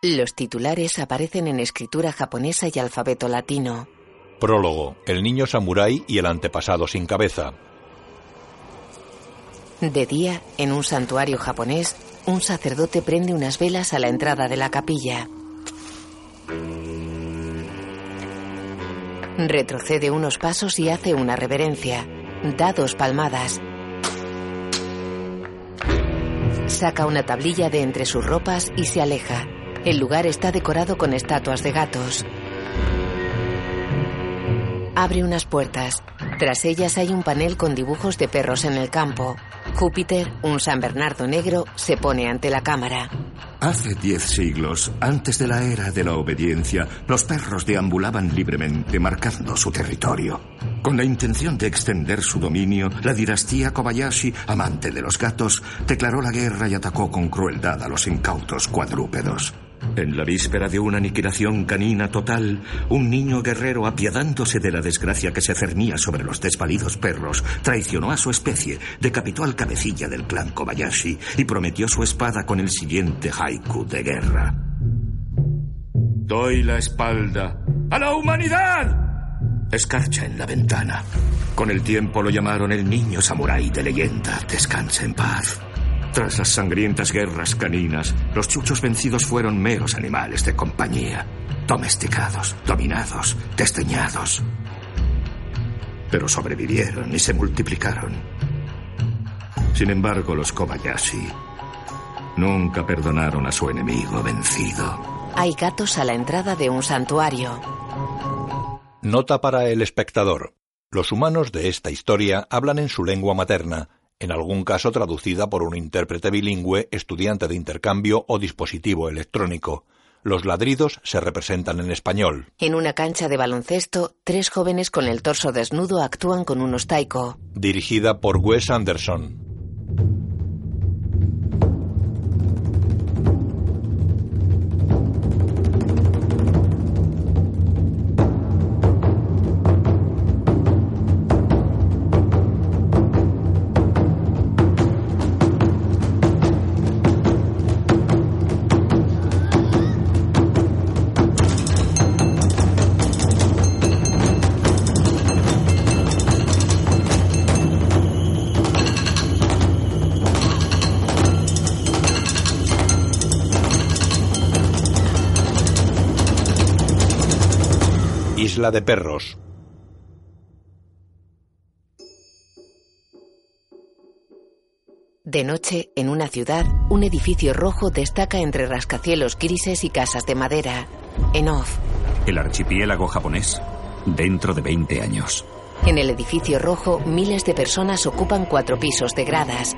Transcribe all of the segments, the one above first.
Los titulares aparecen en escritura japonesa y alfabeto latino. Prólogo. El niño samurái y el antepasado sin cabeza. De día, en un santuario japonés, un sacerdote prende unas velas a la entrada de la capilla. Retrocede unos pasos y hace una reverencia. Da dos palmadas. Saca una tablilla de entre sus ropas y se aleja. El lugar está decorado con estatuas de gatos. Abre unas puertas. Tras ellas hay un panel con dibujos de perros en el campo. Júpiter, un San Bernardo negro, se pone ante la cámara. Hace diez siglos, antes de la era de la obediencia, los perros deambulaban libremente marcando su territorio. Con la intención de extender su dominio, la dinastía Kobayashi, amante de los gatos, declaró la guerra y atacó con crueldad a los incautos cuadrúpedos. En la víspera de una aniquilación canina total, un niño guerrero, apiadándose de la desgracia que se cernía sobre los desvalidos perros, traicionó a su especie, decapitó al cabecilla del clan Kobayashi y prometió su espada con el siguiente haiku de guerra. Doy la espalda a la humanidad. Escarcha en la ventana. Con el tiempo lo llamaron el niño samurái de leyenda. Descansa en paz. Tras las sangrientas guerras caninas, los chuchos vencidos fueron meros animales de compañía, domesticados, dominados, desdeñados. Pero sobrevivieron y se multiplicaron. Sin embargo, los Kobayashi nunca perdonaron a su enemigo vencido. Hay gatos a la entrada de un santuario. Nota para el espectador. Los humanos de esta historia hablan en su lengua materna, en algún caso traducida por un intérprete bilingüe, estudiante de intercambio o dispositivo electrónico. Los ladridos se representan en español. En una cancha de baloncesto, tres jóvenes con el torso desnudo actúan con unos taiko. Dirigida por Wes Anderson. Isla de Perros. De noche, en una ciudad, un edificio rojo destaca entre rascacielos grises y casas de madera. En off. El archipiélago japonés, dentro de 20 años. En el edificio rojo, miles de personas ocupan cuatro pisos de gradas.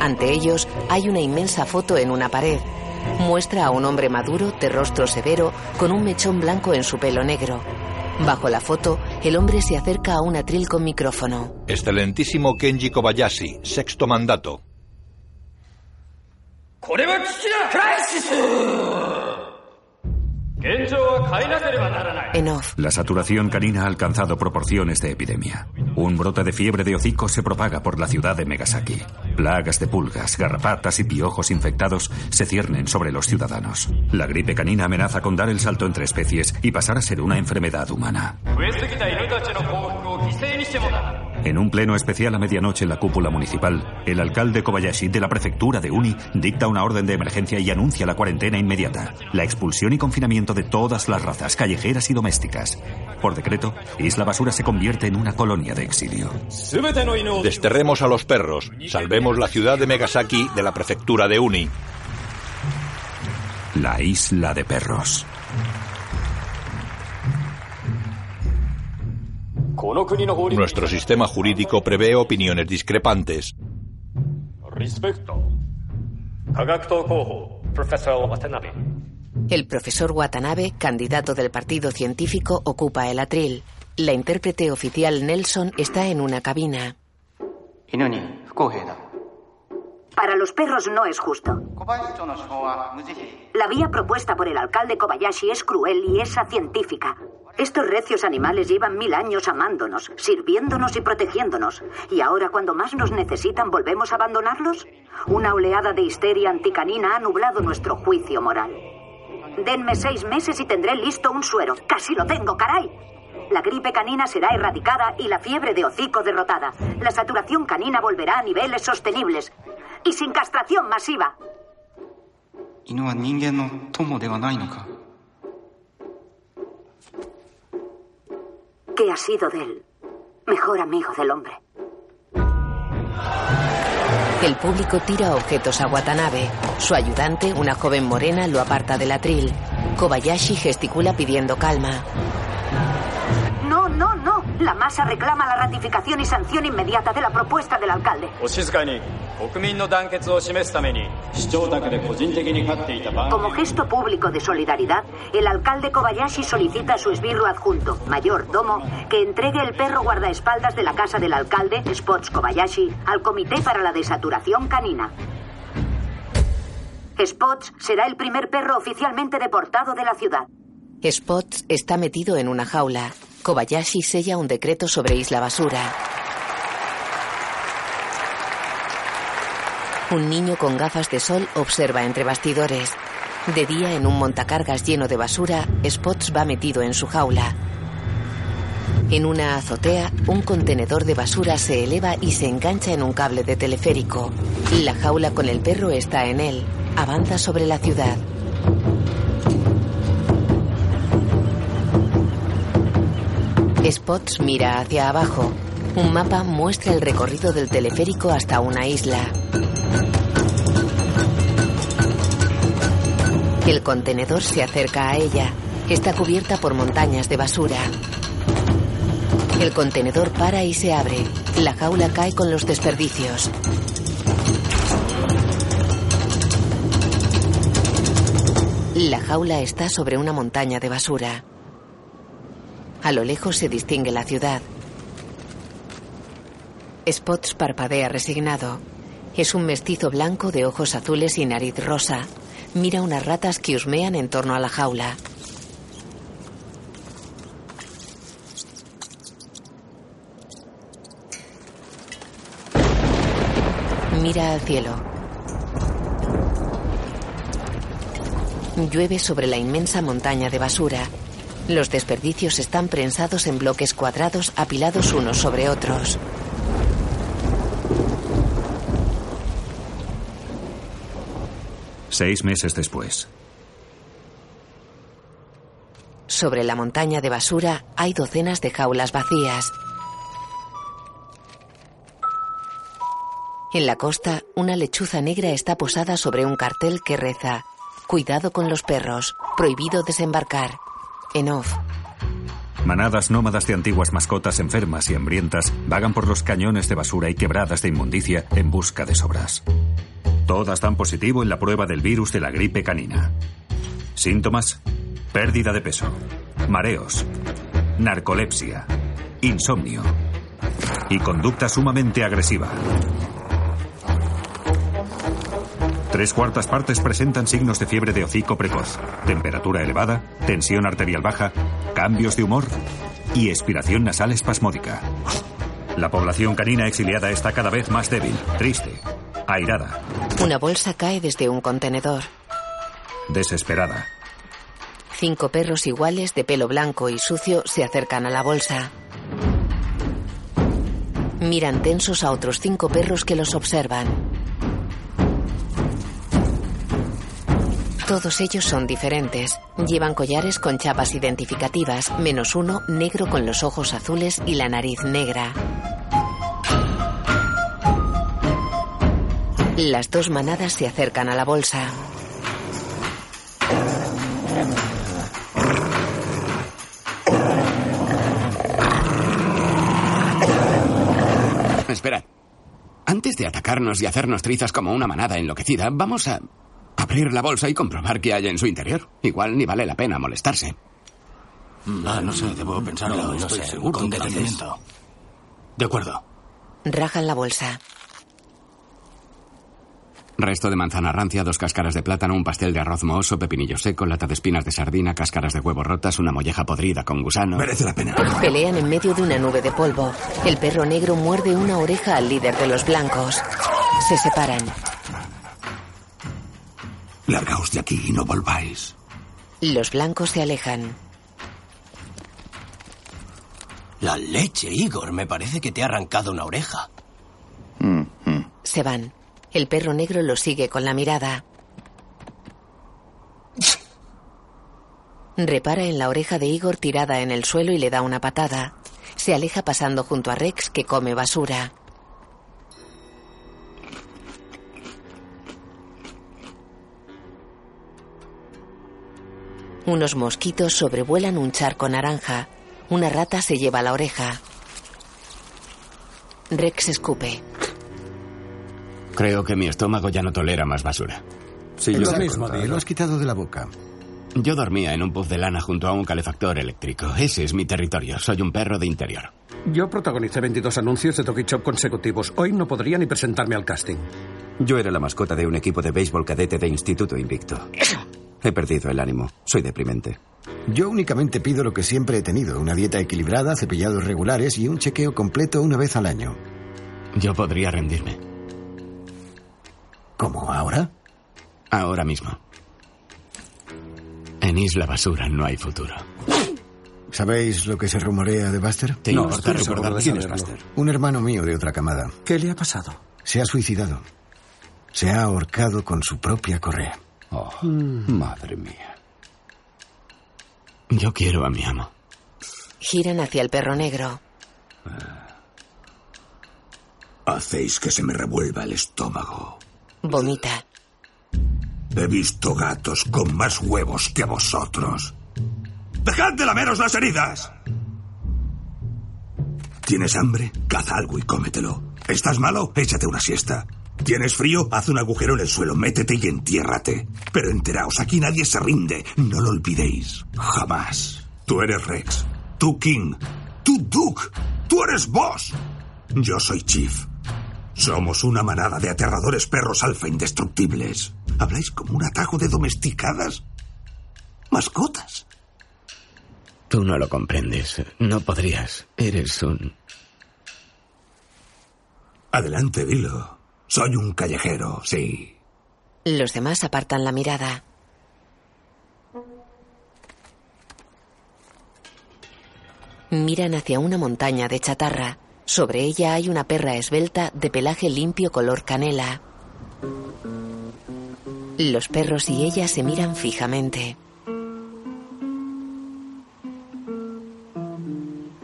Ante ellos, hay una inmensa foto en una pared. Muestra a un hombre maduro, de rostro severo, con un mechón blanco en su pelo negro. Bajo la foto, el hombre se acerca a un atril con micrófono. Excelentísimo Kenji Kobayashi, sexto mandato. En off. La saturación canina ha alcanzado proporciones de epidemia. Un brote de fiebre de hocico se propaga por la ciudad de Megasaki. Plagas de pulgas, garrapatas y piojos infectados se ciernen sobre los ciudadanos. La gripe canina amenaza con dar el salto entre especies y pasar a ser una enfermedad humana. En un pleno especial a medianoche en la cúpula municipal, el alcalde Kobayashi de la prefectura de Uni dicta una orden de emergencia y anuncia la cuarentena inmediata, la expulsión y confinamiento de todas las razas callejeras y domésticas. Por decreto, Isla Basura se convierte en una colonia de exilio. Desterremos a los perros. Salvemos la ciudad de Megasaki de la prefectura de Uni. La isla de perros. Nuestro sistema jurídico prevé opiniones discrepantes. El profesor Watanabe, candidato del partido científico, ocupa el atril. La intérprete oficial Nelson está en una cabina. Para los perros no es justo. La vía propuesta por el alcalde Kobayashi es cruel y es científica. Estos recios animales llevan mil años amándonos, sirviéndonos y protegiéndonos. ¿Y ahora, cuando más nos necesitan, volvemos a abandonarlos? Una oleada de histeria anticanina ha nublado nuestro juicio moral. Denme seis meses y tendré listo un suero. Casi lo tengo, caray. La gripe canina será erradicada y la fiebre de hocico derrotada. La saturación canina volverá a niveles sostenibles. Y sin castración masiva. ¿Qué ha sido del mejor amigo del hombre? El público tira objetos a Watanabe. Su ayudante, una joven morena, lo aparta del atril. Kobayashi gesticula pidiendo calma. La masa reclama la ratificación y sanción inmediata de la propuesta del alcalde. Como gesto público de solidaridad, el alcalde Kobayashi solicita a su esbirro adjunto, mayor domo, que entregue el perro guardaespaldas de la casa del alcalde, Spots Kobayashi, al Comité para la Desaturación Canina. Spots será el primer perro oficialmente deportado de la ciudad. Spots está metido en una jaula. Kobayashi sella un decreto sobre Isla Basura. Un niño con gafas de sol observa entre bastidores. De día, en un montacargas lleno de basura, Spots va metido en su jaula. En una azotea, un contenedor de basura se eleva y se engancha en un cable de teleférico. La jaula con el perro está en él. Avanza sobre la ciudad. Spots mira hacia abajo. Un mapa muestra el recorrido del teleférico hasta una isla. El contenedor se acerca a ella. Está cubierta por montañas de basura. El contenedor para y se abre. La jaula cae con los desperdicios. La jaula está sobre una montaña de basura. A lo lejos se distingue la ciudad. Spots parpadea resignado. Es un mestizo blanco de ojos azules y nariz rosa. Mira unas ratas que husmean en torno a la jaula. Mira al cielo. Llueve sobre la inmensa montaña de basura. Los desperdicios están prensados en bloques cuadrados apilados unos sobre otros. Seis meses después. Sobre la montaña de basura hay docenas de jaulas vacías. En la costa, una lechuza negra está posada sobre un cartel que reza, Cuidado con los perros, prohibido desembarcar. En off. Manadas nómadas de antiguas mascotas enfermas y hambrientas vagan por los cañones de basura y quebradas de inmundicia en busca de sobras. Todas dan positivo en la prueba del virus de la gripe canina. Síntomas: pérdida de peso, mareos, narcolepsia, insomnio y conducta sumamente agresiva. Tres cuartas partes presentan signos de fiebre de hocico precoz, temperatura elevada, tensión arterial baja, cambios de humor y expiración nasal espasmódica. La población canina exiliada está cada vez más débil, triste, airada, Una bolsa cae desde un contenedor. desesperada. Cinco perros iguales de pelo blanco y sucio se acercan a la bolsa. Miran tensos a otros cinco perros que los observan. Todos ellos son diferentes. Llevan collares con chapas identificativas, menos uno negro con los ojos azules y la nariz negra. Las dos manadas se acercan a la bolsa. Esperad. Antes de atacarnos y hacernos trizas como una manada enloquecida, vamos a abrir la bolsa y comprobar qué hay en su interior. Igual ni vale la pena molestarse. Ah, no sé, debo pensarlo. No, no Estoy sé, seguro con detenimiento. De acuerdo. Rajan la bolsa. Resto de manzana rancia, dos cáscaras de plátano, un pastel de arroz mohoso, pepinillo seco, lata de espinas de sardina, cáscaras de huevo rotas, una molleja podrida con gusano. Merece la pena. Pelean en medio de una nube de polvo. El perro negro muerde una oreja al líder de los blancos. Se separan. Largaos de aquí y no volváis. Los blancos se alejan. La leche, Igor. Me parece que te ha arrancado una oreja. Se van. El perro negro lo sigue con la mirada. Repara en la oreja de Igor tirada en el suelo y le da una patada. Se aleja pasando junto a Rex que come basura. Unos mosquitos sobrevuelan un charco naranja. Una rata se lleva la oreja. Rex escupe. Creo que mi estómago ya no tolera más basura. Sí, lo mismo, Di, lo has quitado de la boca. Yo dormía en un puff de lana junto a un calefactor eléctrico. Ese es mi territorio. Soy un perro de interior. Yo protagonicé 22 anuncios de Toki Chop consecutivos. Hoy no podría ni presentarme al casting. Yo era la mascota de un equipo de béisbol cadete de Instituto Invicto. He perdido el ánimo. Soy deprimente. Yo únicamente pido lo que siempre he tenido. Una dieta equilibrada, cepillados regulares y un chequeo completo una vez al año. Yo podría rendirme. ¿Cómo ahora? Ahora mismo. En Isla Basura no hay futuro. ¿Sabéis lo que se rumorea de Buster? ¿Te No, importa recordar quién es. Buster? Un hermano mío de otra camada. ¿Qué le ha pasado? Se ha suicidado. Se ha ahorcado con su propia correa. Oh, madre mía. Yo quiero a mi amo. Giran hacia el perro negro. Hacéis que se me revuelva el estómago. Vomita. He visto gatos con más huevos que vosotros. ¡Dejad de lameros las heridas! ¿Tienes hambre? Caza algo y cómetelo. ¿Estás malo? Échate una siesta. ¿Tienes frío? Haz un agujero en el suelo, métete y entiérrate. Pero enteraos, aquí nadie se rinde. No lo olvidéis. Jamás. Tú eres Rex. Tú King. Tú Duke. Tú eres Boss. Yo soy Chief. Somos una manada de aterradores perros alfa indestructibles. ¿Habláis como un atajo de domesticadas? Mascotas. Tú no lo comprendes. No podrías. Eres un... Adelante, dilo. Soy un callejero, sí. Los demás apartan la mirada. Miran hacia una montaña de chatarra. Sobre ella hay una perra esbelta de pelaje limpio color canela. Los perros y ella se miran fijamente.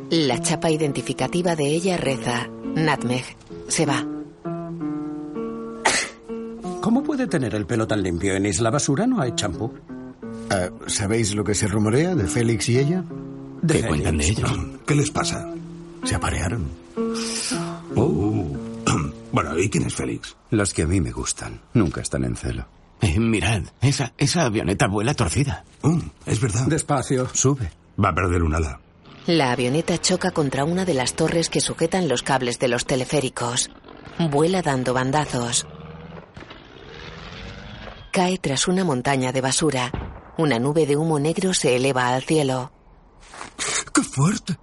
La chapa identificativa de ella reza Nutmeg. Se va. ¿Cómo puede tener el pelo tan limpio? En Isla Basura no hay champú. Ah, ¿Sabéis lo que se rumorea de Félix y ella? De ¿Qué cuentan de ellos? ¿Qué les pasa? Se aparearon. Oh. Bueno, ¿y quién es Félix? Los que a mí me gustan. Nunca están en celo. Eh, mirad, esa, esa avioneta vuela torcida. Oh, es verdad. Despacio. Sube. Va a perder un ala. La avioneta choca contra una de las torres que sujetan los cables de los teleféricos. Vuela dando bandazos. Cae tras una montaña de basura. Una nube de humo negro se eleva al cielo. ¡Qué fuerte!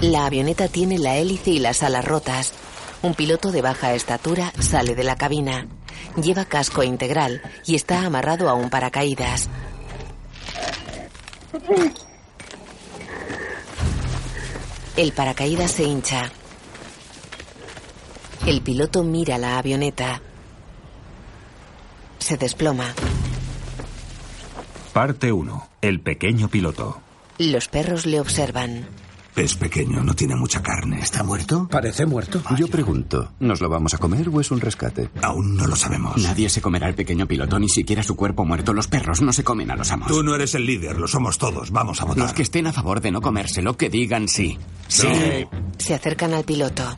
La avioneta tiene la hélice y las alas rotas. Un piloto de baja estatura sale de la cabina. Lleva casco integral y está amarrado a un paracaídas. El paracaídas se hincha. El piloto mira la avioneta. Se desploma. Parte 1. El pequeño piloto. Los perros le observan. Es pequeño, no tiene mucha carne. ¿Está muerto? Parece muerto. Yo pregunto, ¿nos lo vamos a comer o es un rescate? Aún no lo sabemos. Nadie se comerá al pequeño piloto, ni siquiera su cuerpo muerto. Los perros no se comen a los amos. Tú no eres el líder, lo somos todos. Vamos a votar. Los que estén a favor de no comérselo, que digan sí. Sí. Se acercan al piloto.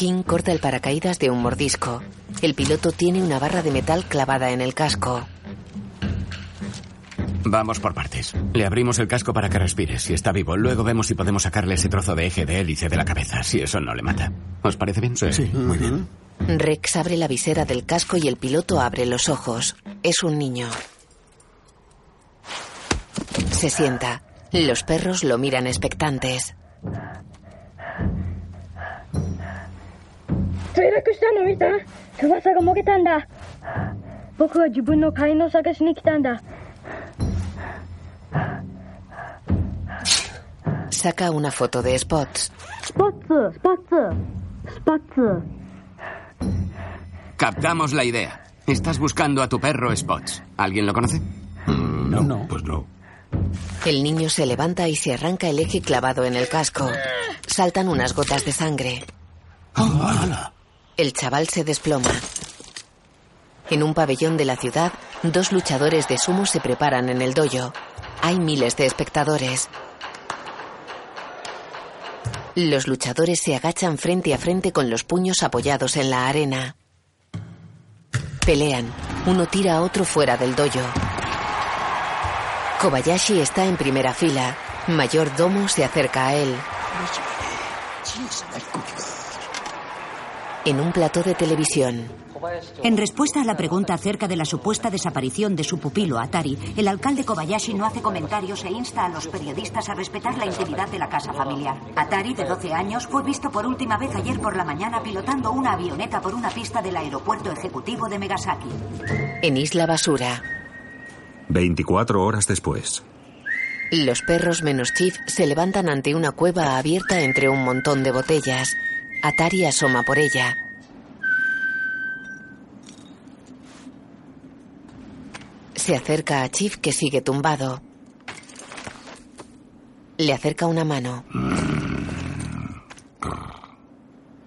King corta el paracaídas de un mordisco. El piloto tiene una barra de metal clavada en el casco. Vamos por partes. Le abrimos el casco para que respire. Si está vivo, luego vemos si podemos sacarle ese trozo de eje de hélice de la cabeza, si eso no le mata. ¿Os parece bien? Sí, muy bien. Rex abre la visera del casco y el piloto abre los ojos. Es un niño. Se sienta. Los perros lo miran expectantes. 墜落したの見た翼がもげたんだ 僕は自分の飼い犬を探しに来たんだ Saca una foto de Spots. スポッツスポッツスポッツ Captamos la idea. Estás buscando a tu perro Spots. ¿Alguien lo conoce? No, no. Pues no. El niño se levanta y se arranca el eje clavado en el casco. Saltan unas gotas de sangre. el chaval se desploma. En un pabellón de la ciudad, dos luchadores de sumo se preparan en el dojo. Hay miles de espectadores. Los luchadores se agachan frente a frente con los puños apoyados en la arena. Pelean. Uno tira a otro fuera del dojo. Kobayashi está en primera fila. Mayor Domo se acerca a él. En un plató de televisión. En respuesta a la pregunta acerca de la supuesta desaparición de su pupilo Atari, el alcalde Kobayashi no hace comentarios e insta a los periodistas a respetar la intimidad de la casa familiar. Atari, de 12 años, fue visto por última vez ayer por la mañana pilotando una avioneta por una pista del aeropuerto ejecutivo de Megasaki. En Isla Basura. 24 horas después. Los perros menos Chief se levantan ante una cueva abierta entre un montón de botellas. Atari asoma por ella. Se acerca a Chief que sigue tumbado. Le acerca una mano.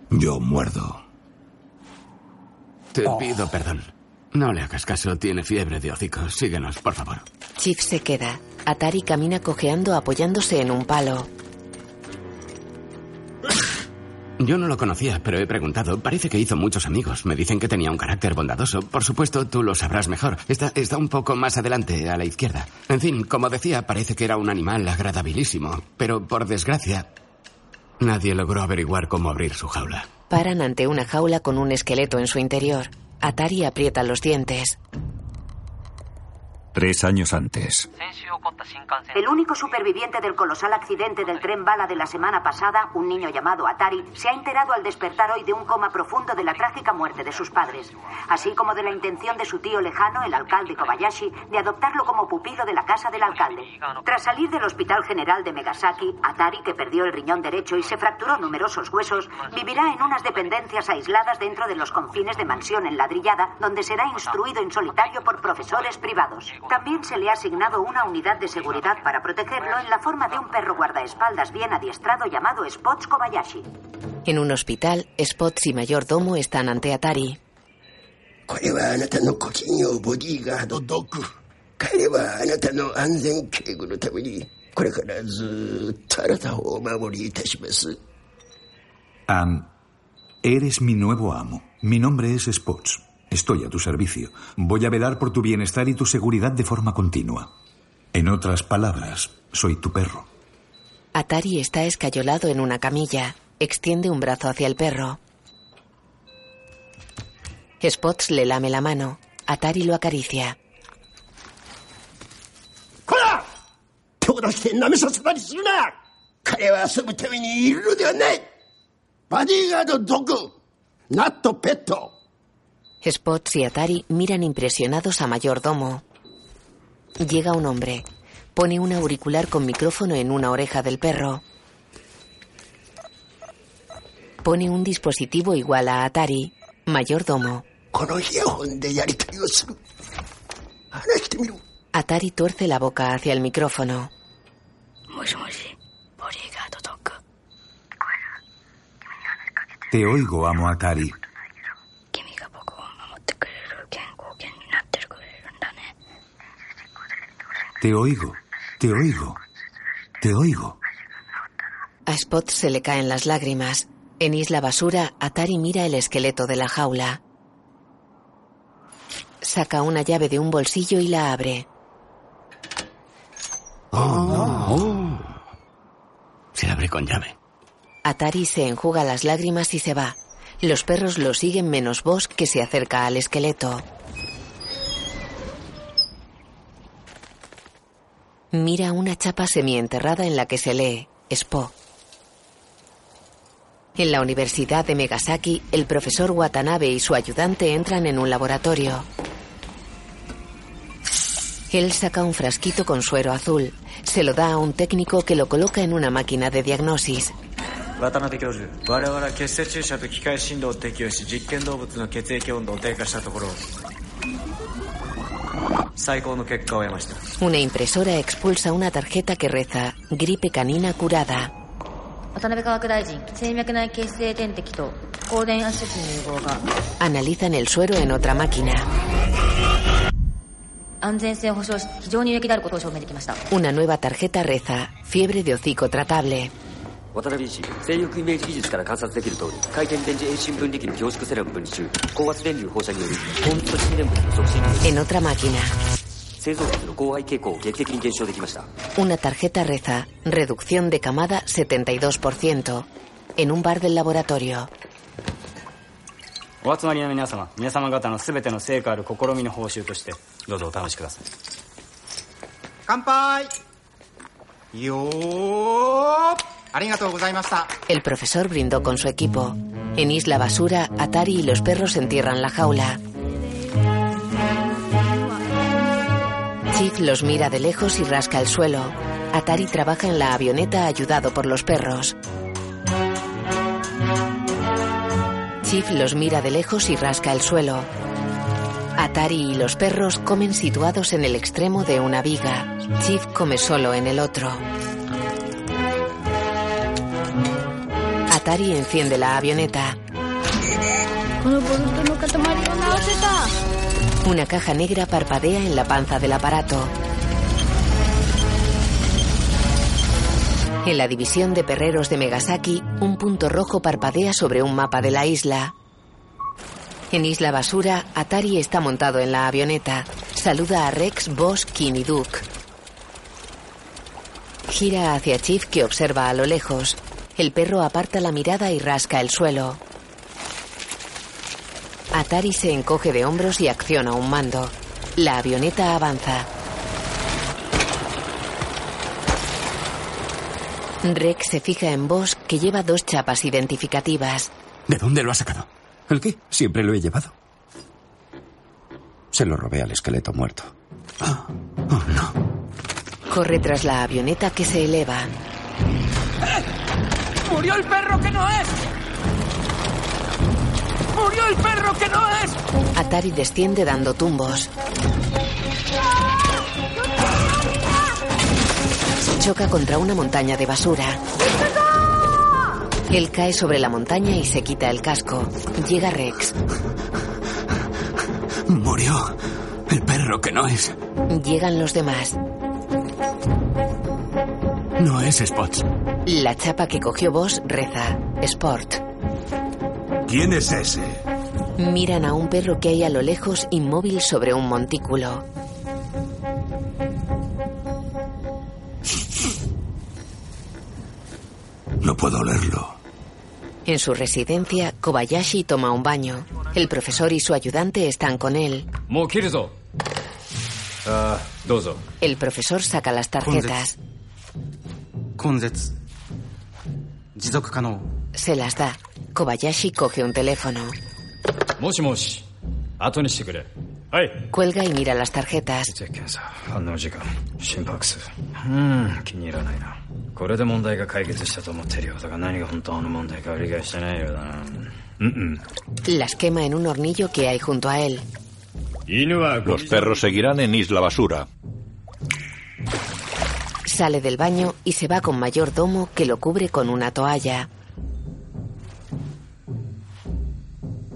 Yo muerdo. Te pido perdón. No le hagas caso, tiene fiebre de hocico. Síguenos, por favor. Chief se queda. Atari camina cojeando apoyándose en un palo. Yo no lo conocía, pero he preguntado. Parece que hizo muchos amigos. Me dicen que tenía un carácter bondadoso. Por supuesto, tú lo sabrás mejor. Está, está un poco más adelante, a la izquierda. En fin, como decía, parece que era un animal agradabilísimo. Pero, por desgracia, nadie logró averiguar cómo abrir su jaula. Paran ante una jaula con un esqueleto en su interior. Atari aprieta los dientes. Tres años antes. El único superviviente del colosal accidente del tren bala de la semana pasada, un niño llamado Atari, se ha enterado al despertar hoy de un coma profundo de la trágica muerte de sus padres, así como de la intención de su tío lejano, el alcalde Kobayashi, de adoptarlo como pupilo de la casa del alcalde. Tras salir del Hospital General de Megasaki, Atari, que perdió el riñón derecho y se fracturó numerosos huesos, vivirá en unas dependencias aisladas dentro de los confines de mansión enladrillada, donde será instruido en solitario por profesores privados. También se le ha asignado una unidad de seguridad para protegerlo en la forma de un perro guardaespaldas bien adiestrado llamado Spots Kobayashi. En un hospital, Spots y Mayordomo están ante Atari. Um, eres mi nuevo amo. Mi nombre es Spots. Estoy a tu servicio. Voy a velar por tu bienestar y tu seguridad de forma continua. En otras palabras, soy tu perro. Atari está escayolado en una camilla. Extiende un brazo hacia el perro. Spots le lame la mano. Atari lo acaricia. Spots y Atari miran impresionados a mayordomo. Llega un hombre. Pone un auricular con micrófono en una oreja del perro. Pone un dispositivo igual a Atari. Mayordomo. Atari tuerce la boca hacia el micrófono. Te oigo, amo Atari. Te oigo. Te oigo. Te oigo. A Spot se le caen las lágrimas. En Isla Basura, Atari mira el esqueleto de la jaula. Saca una llave de un bolsillo y la abre. Oh. Se abre con llave. Atari se enjuga las lágrimas y se va. Los perros lo siguen menos Boss que se acerca al esqueleto. Mira una chapa semienterrada en la que se lee Spo. En la Universidad de Megasaki, el profesor Watanabe y su ayudante entran en un laboratorio. Él saca un frasquito con suero azul. Se lo da a un técnico que lo coloca en una máquina de diagnosis. 渡 una impresora expulsa una tarjeta que reza gripe canina curada. Analizan el suero en otra máquina. Una nueva tarjeta reza fiebre de hocico tratable. 渡辺医師静翼イメージ技術から観察できる通り回転電磁遠心分離機の凝縮セラム分離中高圧電流放射により高密度心電物の促進に En otra máquina, 製造物の高廃傾向を劇的に減少できました。Una tarjeta reza reducción de camada 72%. En un bar del laboratorio, お集まりの皆様皆様方の全ての成果ある試みの報酬としてどうぞお試しください。乾杯。よー El profesor brindó con su equipo. En Isla Basura, Atari y los perros entierran la jaula. Chick los mira de lejos y rasca el suelo. Atari trabaja en la avioneta ayudado por los perros. Chick los mira de lejos y rasca el suelo. Atari y los perros comen situados en el extremo de una viga. Chief come solo en el otro. Atari enciende la avioneta. Una. Una caja negra parpadea en la panza del aparato. En la división de perreros de Megasaki, un punto rojo parpadea sobre un mapa de la isla. En Isla Basura, Atari está montado en la avioneta. Saluda a Rex, Boss, Kim y Duke. Gira hacia Chief que observa a lo lejos. El perro aparta la mirada y rasca el suelo. Atari se encoge de hombros y acciona un mando. La avioneta avanza. Rex se fija en Boss que lleva dos chapas identificativas. ¿De dónde lo ha sacado? ¿El qué? Siempre lo he llevado. Se lo robé al esqueleto muerto. Corre tras la avioneta que se eleva. ¡Murió el perro que no es! ¡Murió el perro que no es! Atari desciende dando tumbos. Choca contra una montaña de basura. Él cae sobre la montaña y se quita el casco. Llega Rex. Murió. El perro que no es. Llegan los demás. No es Spots. La chapa que cogió vos reza Sport. ¿Quién es ese? Miran a un perro que hay a lo lejos inmóvil sobre un montículo. No puedo olerlo. En su residencia, Kobayashi toma un baño. El profesor y su ayudante están con él. Ah, El profesor saca las tarjetas. Se las da. Kobayashi coge un teléfono. Cuelga y mira las tarjetas. Las quema en un hornillo que hay junto a él. Los perros seguirán en Isla Basura. Sale del baño y se va con mayordomo que lo cubre con una toalla.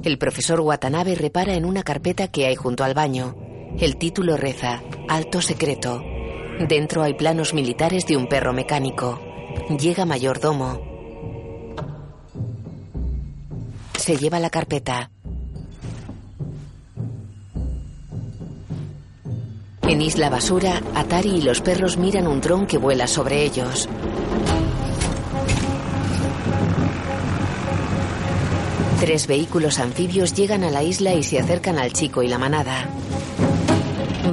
El profesor Watanabe repara en una carpeta que hay junto al baño. El título reza Alto Secreto. Dentro hay planos militares de un perro mecánico. Llega mayordomo. Se lleva la carpeta. En Isla Basura, Atari y los perros miran un dron que vuela sobre ellos. Tres vehículos anfibios llegan a la isla y se acercan al chico y la manada.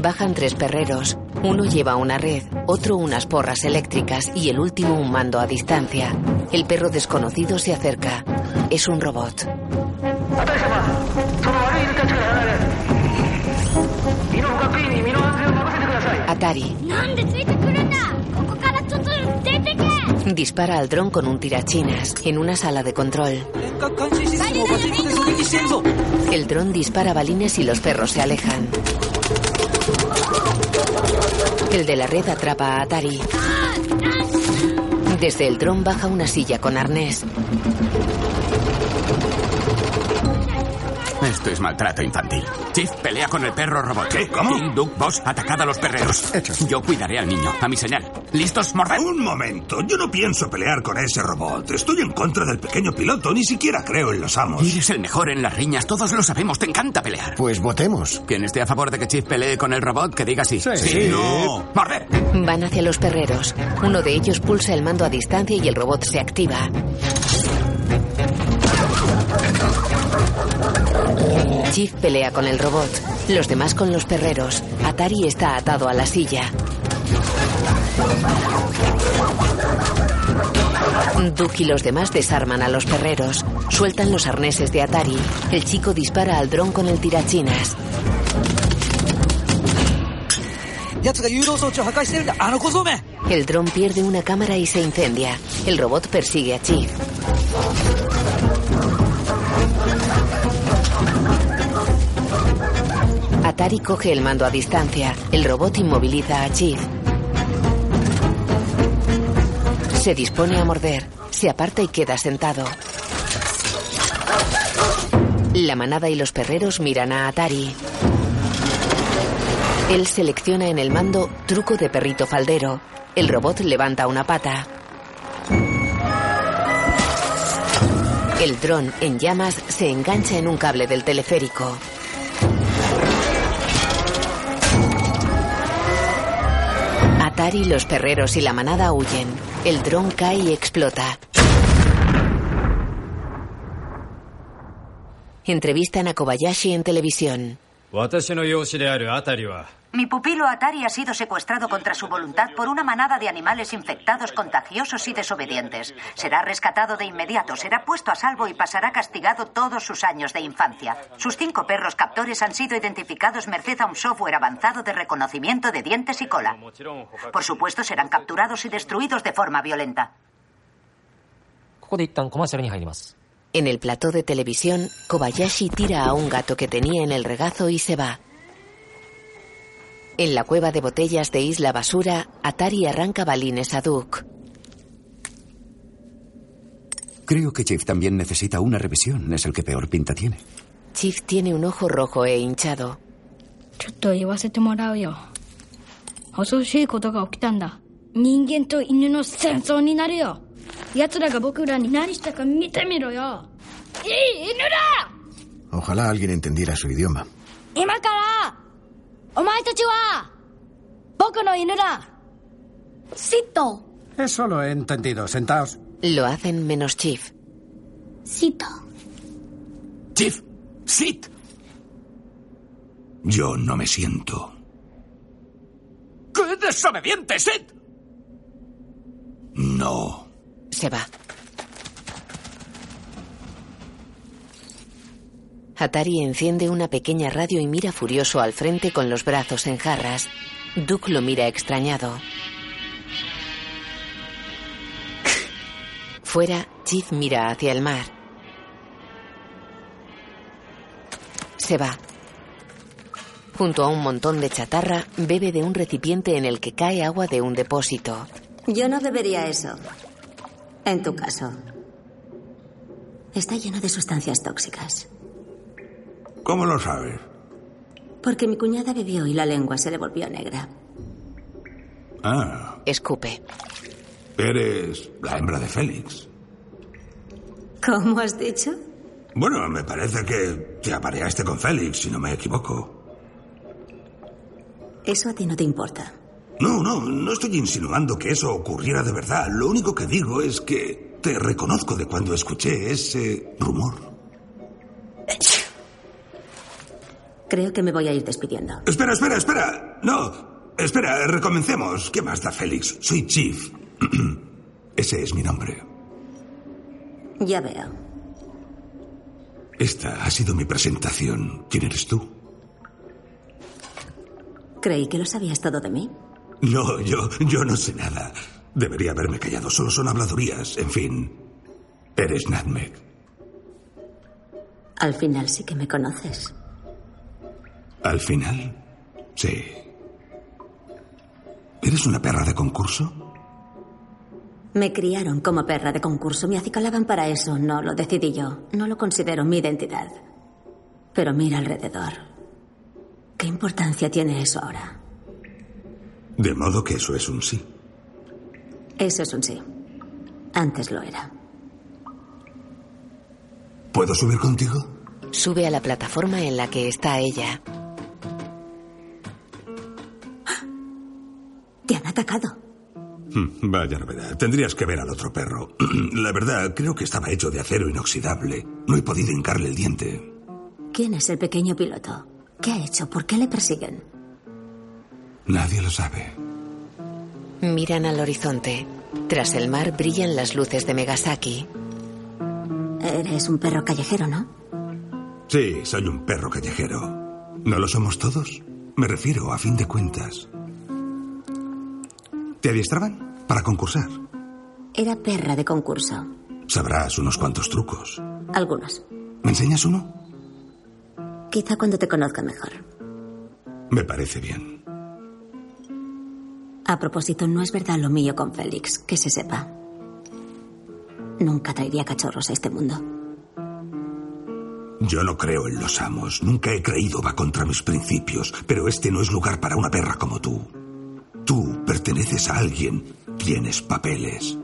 Bajan tres perreros. Uno lleva una red, otro unas porras eléctricas y el último un mando a distancia. El perro desconocido se acerca. Es un robot. Atari. Dispara al dron con un tirachinas en una sala de control. El dron dispara balines y los perros se alejan. El de la red atrapa a Atari. Desde el dron baja una silla con arnés. Esto es maltrato infantil. Chief, pelea con el perro robot. ¿Qué? ¿Cómo? King, Duke, Boss, atacad a los perreros. Yo cuidaré al niño, a mi señal. ¿Listos, morder? Un momento, yo no pienso pelear con ese robot. Estoy en contra del pequeño piloto, ni siquiera creo en los amos. Eres el mejor en las riñas, todos lo sabemos, te encanta pelear. Pues votemos. Quien esté a favor de que Chief pelee con el robot, que diga sí. Sí. no. ¡Morder! Van hacia los perreros. Uno de ellos pulsa el mando a distancia y el robot se activa. Chief pelea con el robot, los demás con los perreros. Atari está atado a la silla. Duke y los demás desarman a los perreros, sueltan los arneses de Atari. El chico dispara al dron con el tirachinas. El dron pierde una cámara y se incendia. El robot persigue a Chief. Atari coge el mando a distancia. El robot inmoviliza a Chief. Se dispone a morder. Se aparta y queda sentado. La manada y los perreros miran a Atari. Él selecciona en el mando truco de perrito faldero. El robot levanta una pata. El dron en llamas se engancha en un cable del teleférico. Atari, los perreros y la manada huyen. El dron cae y explota. Entrevistan a Kobayashi en televisión. Mi pupilo Atari ha sido secuestrado contra su voluntad por una manada de animales infectados, contagiosos y desobedientes. Será rescatado de inmediato, será puesto a salvo y pasará castigado todos sus años de infancia. Sus cinco perros captores han sido identificados merced a un software avanzado de reconocimiento de dientes y cola. Por supuesto, serán capturados y destruidos de forma violenta. En el plató de televisión, Kobayashi tira a un gato que tenía en el regazo y se va. En la cueva de botellas de Isla Basura, Atari arranca balines a Duke. Creo que Chief también necesita una revisión. Es el que peor pinta tiene. Chief tiene un ojo rojo e hinchado. Ojalá alguien entendiera su idioma. ¡Imakara! お前たちは僕の犬だシット Eso lo he entendido. Sentaos. Lo hacen menos Chief. シット Chief, sit. Yo no me siento. ¡Qué desobediente, sit! No. Se va. Atari enciende una pequeña radio y mira furioso al frente con los brazos en jarras. Duke lo mira extrañado. Fuera, Chief mira hacia el mar. Se va. Junto a un montón de chatarra, bebe de un recipiente en el que cae agua de un depósito. Yo no bebería eso. En tu caso. Está lleno de sustancias tóxicas. ¿Cómo lo sabes? Porque mi cuñada bebió y la lengua se le volvió negra. Ah, Escupe. eres la hembra de Félix. ¿Cómo has dicho? Bueno, me parece que te apareaste con Félix, si no me equivoco. Eso a ti no te importa. No, no, no estoy insinuando que eso ocurriera de verdad. Lo único que digo es que te reconozco de cuando escuché ese rumor. Creo que me voy a ir despidiendo. Espera, espera, espera. No, espera, recomencemos. ¿Qué más da Félix? Soy Chief. Ese es mi nombre. Ya veo. Esta ha sido mi presentación. ¿Quién eres tú? Creí que lo sabías todo de mí. No, yo, yo no sé nada. Debería haberme callado. Solo son habladurías. En fin. Eres Nutmeg. Al final sí que me conoces. Al final, sí. ¿Eres una perra de concurso? Me criaron como perra de concurso. Me acicalaban para eso. No lo decidí yo. No lo considero mi identidad. Pero mira alrededor. ¿Qué importancia tiene eso ahora? De modo que eso es un sí. Eso es un sí. Antes lo era. ¿Puedo subir contigo? Sube a la plataforma en la que está ella. Te han atacado. Hmm, Vaya novedad. Tendrías que ver al otro perro. La verdad, creo que estaba hecho de acero inoxidable. No he podido hincarle el diente. ¿Quién es el pequeño piloto? ¿Qué ha hecho? ¿Por qué le persiguen? Nadie lo sabe. Miran al horizonte. Tras el mar brillan las luces de Megasaki. Eres un perro callejero, ¿no? Sí, soy un perro callejero. ¿No lo somos todos? Me refiero, a fin de cuentas. ¿Te adiestraban? Para concursar. Era perra de concurso. Sabrás unos cuantos trucos. Algunos. ¿Me enseñas uno? Quizá cuando te conozca mejor. Me parece bien. A propósito, no es verdad lo mío con Félix, que se sepa. Nunca traería cachorros a este mundo. Yo no creo en los amos. Nunca he creído va contra mis principios. Pero este no es lugar para una perra como tú. Tú perteneces a alguien. Tienes papeles.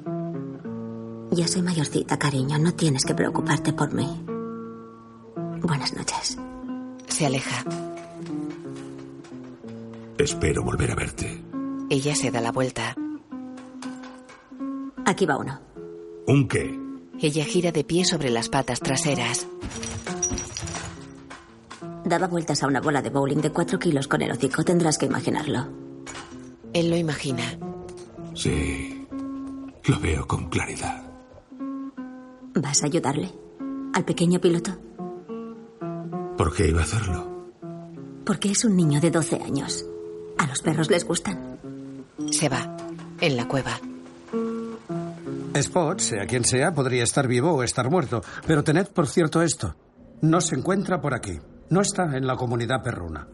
Ya soy mayorcita, cariño. No tienes que preocuparte por mí. Buenas noches. Se aleja. Espero volver a verte. Ella se da la vuelta. Aquí va uno. ¿Un qué? Ella gira de pie sobre las patas traseras. Daba vueltas a una bola de bowling de cuatro kilos con el hocico. Tendrás que imaginarlo. Él lo imagina. Sí. Lo veo con claridad. ¿Vas a ayudarle? ¿Al pequeño piloto? ¿Por qué iba a hacerlo? Porque es un niño de 12 años. A los perros les gustan. Se va. En la cueva. Spot, sea quien sea, podría estar vivo o estar muerto. Pero tened por cierto esto. No se encuentra por aquí. No está en la comunidad perruna.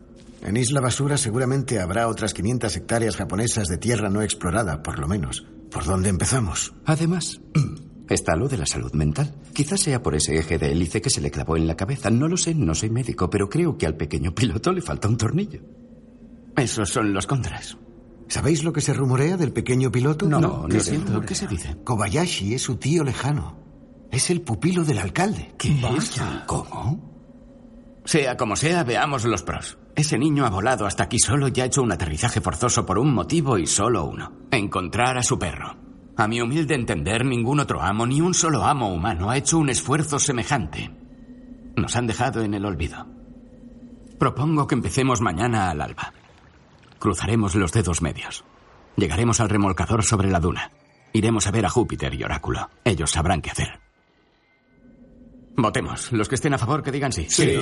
En Isla Basura seguramente habrá otras 500 hectáreas japonesas de tierra no explorada, por lo menos. ¿Por dónde empezamos? Además, está lo de la salud mental. Quizás sea por ese eje de hélice que se le clavó en la cabeza. No lo sé, no soy médico, pero creo que al pequeño piloto le falta un tornillo. Esos son los contras. ¿Sabéis lo que se rumorea del pequeño piloto? No, no, cierto. ¿Qué se dice? Kobayashi es su tío lejano. Es el pupilo del alcalde. ¿Qué? ¿Cómo? Sea como sea, veamos los pros. Ese niño ha volado hasta aquí solo y ha hecho un aterrizaje forzoso por un motivo y solo uno. Encontrar a su perro. A mi humilde entender, ningún otro amo, ni un solo amo humano, ha hecho un esfuerzo semejante. Nos han dejado en el olvido. Propongo que empecemos mañana al alba. Cruzaremos los dedos medios. Llegaremos al remolcador sobre la duna. Iremos a ver a Júpiter y Oráculo. Ellos sabrán qué hacer. Votemos. Los que estén a favor que digan sí. Sí.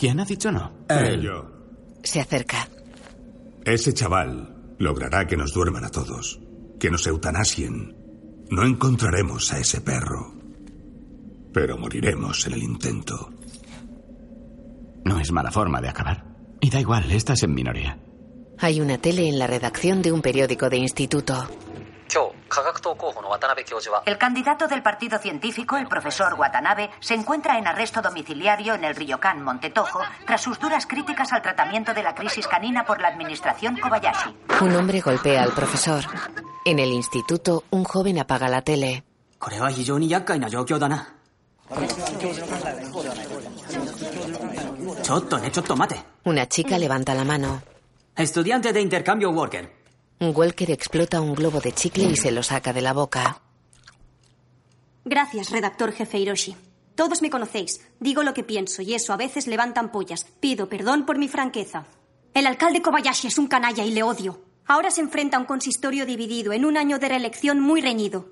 ¿Quién ha dicho no? Yo. Se acerca. Ese chaval logrará que nos duerman a todos. Que nos eutanasien. No encontraremos a ese perro. Pero moriremos en el intento. No es mala forma de acabar. Y da igual, estás en minoría. Hay una tele en la redacción de un periódico de instituto. El candidato del Partido Científico, el profesor Watanabe, se encuentra en arresto domiciliario en el Ryokan, Montetojo, tras sus duras críticas al tratamiento de la crisis canina por la administración Kobayashi. Un hombre golpea al profesor. En el instituto, un joven apaga la tele. Una chica levanta la mano. Estudiante de intercambio Worker. Un Walker explota un globo de chicle y se lo saca de la boca. Gracias, redactor jefe Hiroshi. Todos me conocéis. Digo lo que pienso y eso a veces levantan pollas. Pido perdón por mi franqueza. El alcalde Kobayashi es un canalla y le odio. Ahora se enfrenta a un consistorio dividido en un año de reelección muy reñido.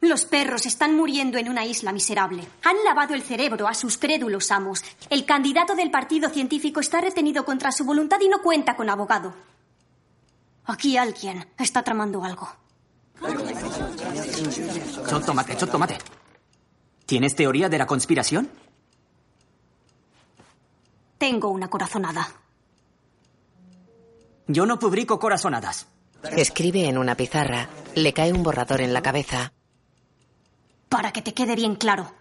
Los perros están muriendo en una isla miserable. Han lavado el cerebro a sus crédulos amos. El candidato del partido científico está retenido contra su voluntad y no cuenta con abogado. Aquí alguien está tramando algo. Chotto mate, chotto mate. ¿Tienes teoría de la conspiración? Tengo una corazonada. Yo no publico corazonadas. Escribe en una pizarra. Le cae un borrador en la cabeza. Para que te quede bien claro.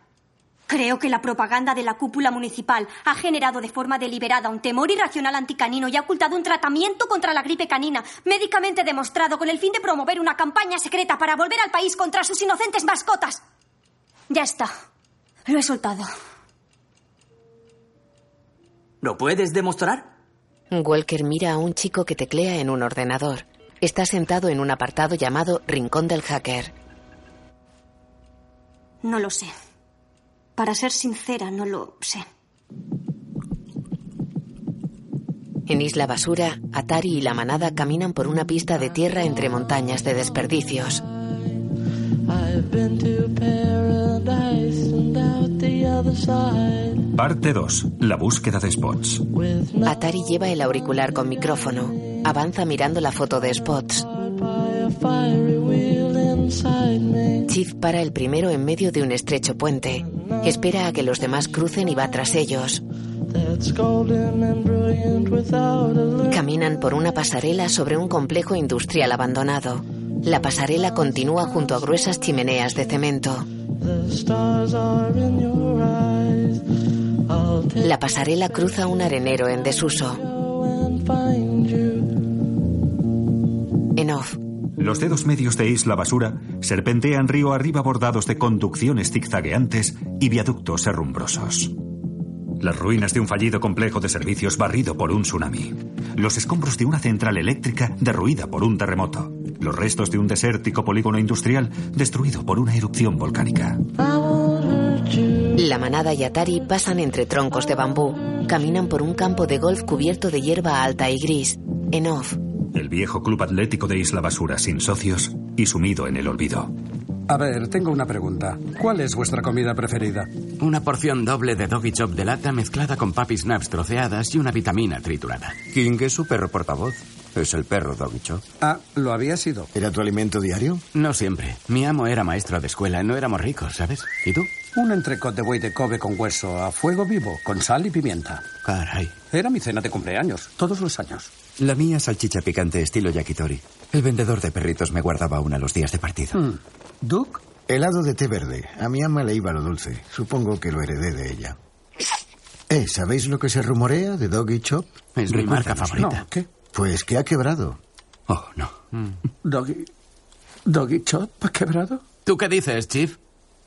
Creo que la propaganda de la cúpula municipal ha generado de forma deliberada un temor irracional anticanino y ha ocultado un tratamiento contra la gripe canina, médicamente demostrado con el fin de promover una campaña secreta para volver al país contra sus inocentes mascotas. Ya está. Lo he soltado. ¿Lo puedes demostrar? Walker mira a un chico que teclea en un ordenador. Está sentado en un apartado llamado Rincón del Hacker. No lo sé. Para ser sincera, no lo sé. En Isla Basura, Atari y la manada caminan por una pista de tierra entre montañas de desperdicios. Parte 2. La búsqueda de Spots. Atari lleva el auricular con micrófono. Avanza mirando la foto de Spots. Chief para el primero en medio de un estrecho puente. Espera a que los demás crucen y va tras ellos. Caminan por una pasarela sobre un complejo industrial abandonado. La pasarela continúa junto a gruesas chimeneas de cemento. La pasarela cruza un arenero en desuso. En off. Los dedos medios de Isla Basura serpentean río arriba bordados de conducciones zigzagueantes y viaductos herrumbrosos. Las ruinas de un fallido complejo de servicios barrido por un tsunami. Los escombros de una central eléctrica derruida por un terremoto. Los restos de un desértico polígono industrial destruido por una erupción volcánica. La manada y Atari pasan entre troncos de bambú. Caminan por un campo de golf cubierto de hierba alta y gris. En off. El viejo club atlético de Isla Basura sin socios y sumido en el olvido. A ver, tengo una pregunta. ¿Cuál es vuestra comida preferida? Una porción doble de doggy chop de lata mezclada con papi snaps troceadas y una vitamina triturada. King es su perro portavoz. Es el perro Doggy Chop. Ah, lo había sido. ¿Era tu alimento diario? No siempre. Mi amo era maestro de escuela. No éramos ricos, ¿sabes? ¿Y tú? Un entrecot de buey de Kobe con hueso a fuego vivo, con sal y pimienta. Caray. Era mi cena de cumpleaños, todos los años. La mía salchicha picante estilo yakitori. El vendedor de perritos me guardaba una los días de partido. Hmm. ¿Duke? Helado de té verde. A mi ama le iba lo dulce. Supongo que lo heredé de ella. Eh, ¿sabéis lo que se rumorea de Doggy Chop? Es mi marca favorita. No, ¿qué? Pues que ha quebrado. Oh, no. ¿Doggy... ¿Doggy Chop ha quebrado? ¿Tú qué dices, Chief?